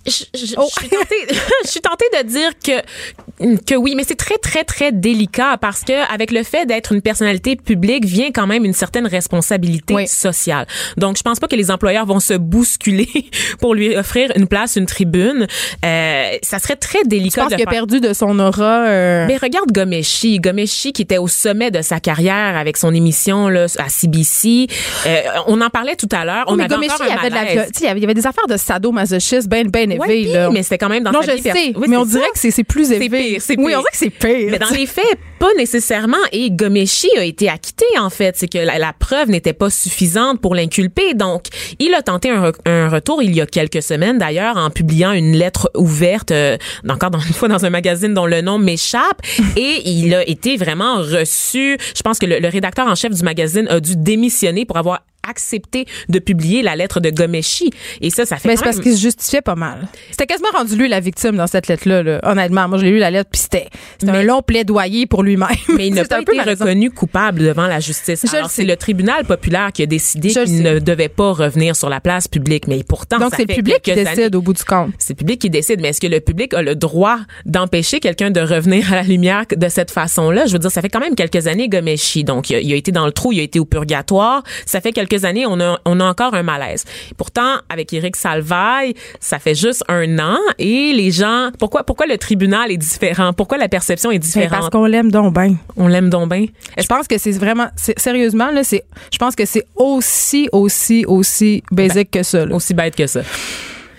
Je, je- je- Oh. je suis tentée, [LAUGHS] je suis tentée de dire que que oui, mais c'est très très très délicat parce que avec le fait d'être une personnalité publique vient quand même une certaine responsabilité Oui. sociale. Donc je pense pas que les employeurs vont se bousculer [LAUGHS] pour lui offrir une place, une tribune. Euh, ça serait très Je délicat pense de qu'il a perdu de son aura. euh, Mais regarde Gomeshi, Gomeshi qui était au sommet de sa carrière avec son émission là à CBC. Euh, on en parlait tout à l'heure. Oh, On mais avait Gomeshi, encore il y un avait, de la, il y avait- il y avait des affaires de sadomasochisme bien ben Ouais, là. mais c'était quand même dans non, sa je vie sais, Oui, mais on dirait que c'est plus élevé. pire, c'est Oui, pire. on dirait que c'est pire. Mais dans les faits, pas nécessairement. Et Gomeshi a été acquitté, en fait. C'est que la, la preuve n'était pas suffisante pour l'inculper. Donc, il a tenté un, re- un retour il y a quelques semaines, d'ailleurs, en publiant une lettre ouverte, euh, encore dans, [LAUGHS] une fois dans un magazine dont le nom m'échappe. [LAUGHS] et il a été vraiment reçu. Je pense que le, le rédacteur en chef du magazine a dû démissionner pour avoir accepté de publier la lettre de Gomeshi. Et ça, ça fait Mais quand c'est parce même- qu'il se justifiait pas mal. C'était quasiment rendu lui la victime dans cette lettre-là. là. Honnêtement, moi, je l'ai lu la lettre, puis c'était un long plaidoyer pour lui-même. [LAUGHS] Mais il [LAUGHS] n'a pas été reconnu coupable devant la justice. Je Alors, c'est le tribunal populaire qui a décidé qu'il ne devait pas revenir sur la place publique. Mais pourtant, Donc, c'est le public qui décide années- au bout du compte. C'est le public qui décide. Mais est-ce que le public a le droit d'empêcher quelqu'un de revenir à la lumière de cette façon-là? Je veux dire, ça fait quand même quelques années, Gomeshi. Donc, il a, il a été dans le trou, il a été au purgatoire. Ça fait quelques années, on a, on a encore un malaise. Pourtant, avec Éric Salvaille, ça fait juste un an et les gens, pourquoi, pourquoi le tribunal est différent? Pourquoi la perception est Mais Parce différente? qu'on l'aime donc bien. On l'aime donc bien. Je pense que c'est vraiment, sérieusement, là, c'est, je pense que c'est aussi, aussi, aussi basique que ça, là. Aussi bête que ça.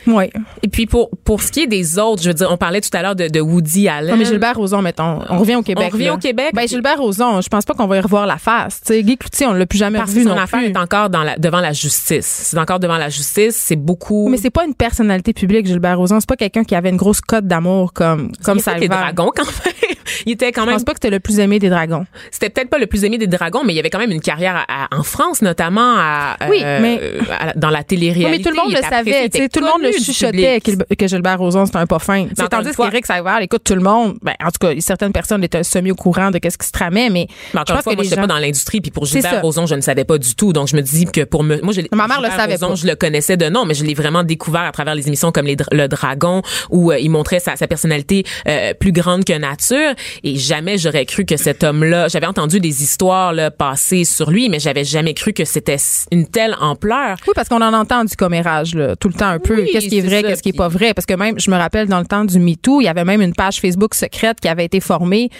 Oui. Et puis pour pour ce qui est des autres, je veux dire, on parlait tout à l'heure de, de Woody Allen. Non, mais Gilbert Rozon, mettons. On revient au Québec. On revient là. au Québec. Ben, Gilbert Rozon, je pense pas qu'on va y revoir la face. Tu sais, Guy Cloutier, on l'a plus jamais parce revu que son non affaire plus. est encore dans la, devant la justice. C'est encore devant la justice. C'est beaucoup. Mais c'est pas une personnalité publique, Gilbert Rozon. C'est pas quelqu'un qui avait une grosse cote d'amour comme, comme il ça. était les dragons quand même. [LAUGHS] il était quand Je même. pense pas que c'était le plus aimé des dragons. C'était peut-être pas le plus aimé des dragons, mais il y avait quand même une carrière à- à- en France, notamment à, Oui, euh, mais- à- dans la télé-réalité. Oui, mais tout le monde Il le savait. il Tout le monde le je chuchotais que Gilbert Rozon, c'était un pas fin. Tandis qu'Éric Salvaire écoute tout le monde. Ben, en tout cas, certaines personnes étaient semi au courant de qu'est-ce qui se tramait, mais, mais encore je pense fois, que moi, j'étais pas dans l'industrie, puis pour Gilbert Rozon, je ne savais pas du tout. Donc, je me dis que pour me, moi, je, ma mère le savait pas. je le connaissais de nom, mais je l'ai vraiment découvert à travers les émissions comme les, Le Dragon, où euh, il montrait sa, sa personnalité euh, plus grande que nature. Et jamais j'aurais cru que cet homme-là, j'avais entendu des histoires là, passer sur lui, mais j'avais jamais cru que c'était une telle ampleur. Oui, parce qu'on en entend du commérage là, tout le temps un peu. Qu'est-ce qui est vrai, qu'est-ce qui est pas vrai? Parce que même, je me rappelle dans le temps du MeToo, il y avait même une page Facebook secrète qui avait été formée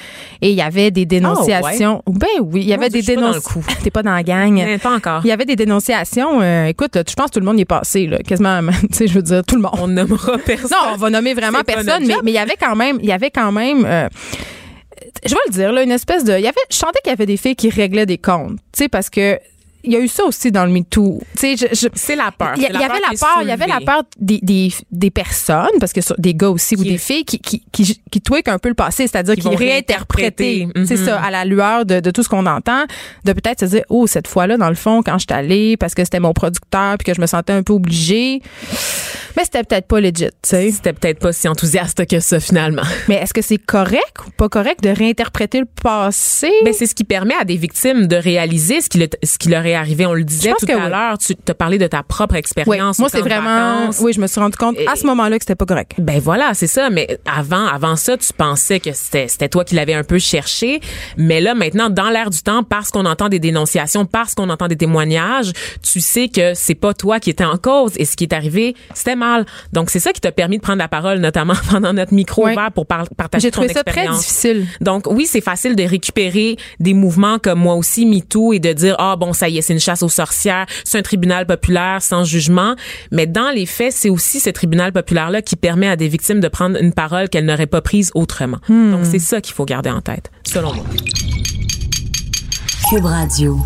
et il y avait des dénonciations. Oh, Ben oui, il y avait des dénonciations. [LAUGHS] T'es pas dans la gang. Mais pas encore. Il y avait des dénonciations. Euh, écoute, je pense que tout le monde y est passé, là, quasiment. [LAUGHS] Tu sais, je veux dire, tout le monde. On nommera [LAUGHS] personne. Non, on va nommer vraiment personne, mais, mais il y avait quand même, il y avait quand même. Euh, je vais le dire là, une espèce de, il y avait, je sentais qu'il y avait des filles qui réglaient des comptes, tu sais, parce que il y a eu ça aussi dans le MeToo. C'est la peur. Il y, avait la peur. Il y avait la peur des, des, des personnes, parce que des gars aussi ou des filles qui, qui, qui, qui tweakent un peu le passé, c'est-à-dire qui, réinterpréter. C'est ça, mm-hmm. à la lueur de, de, tout ce qu'on entend, de peut-être se dire, oh, cette fois-là, dans le fond, quand je suis allée, parce que c'était mon producteur, puis que je me sentais un peu obligée. Mais c'était peut-être pas legit, tu sais. C'était peut-être pas si enthousiaste que ça, finalement. Mais est-ce que c'est correct ou pas correct de réinterpréter le passé? Ben, c'est ce qui permet à des victimes de réaliser ce qui, le, ce qui leur est arrivé. On le disait tout à l'heure, tu te parlais de ta propre expérience. Moi, c'est vraiment. Oui, je me suis rendu compte à ce moment-là que c'était pas correct. Ben voilà, c'est ça. Mais avant, avant ça, tu pensais que c'était, c'était toi qui l'avais un peu cherché. Mais là, maintenant, dans l'air du temps, parce qu'on entend des dénonciations, parce qu'on entend des témoignages, tu sais que c'est pas toi qui étais en cause. Et ce qui est arrivé, c'était mal. Donc, c'est ça qui t'a permis de prendre la parole, notamment [LAUGHS] pendant notre micro ouvert pour partager ton expérience. J'ai trouvé ça très difficile. Donc, oui, c'est facile de récupérer des mouvements comme moi aussi, MeToo, et de dire, ah, bon, ça y est, c'est une chasse aux sorcières, c'est un tribunal populaire sans jugement. Mais dans les faits, c'est aussi ce tribunal populaire-là qui permet à des victimes de prendre une parole qu'elles n'auraient pas prise autrement. Hmm. Donc, c'est ça qu'il faut garder en tête, selon moi. Cube Radio.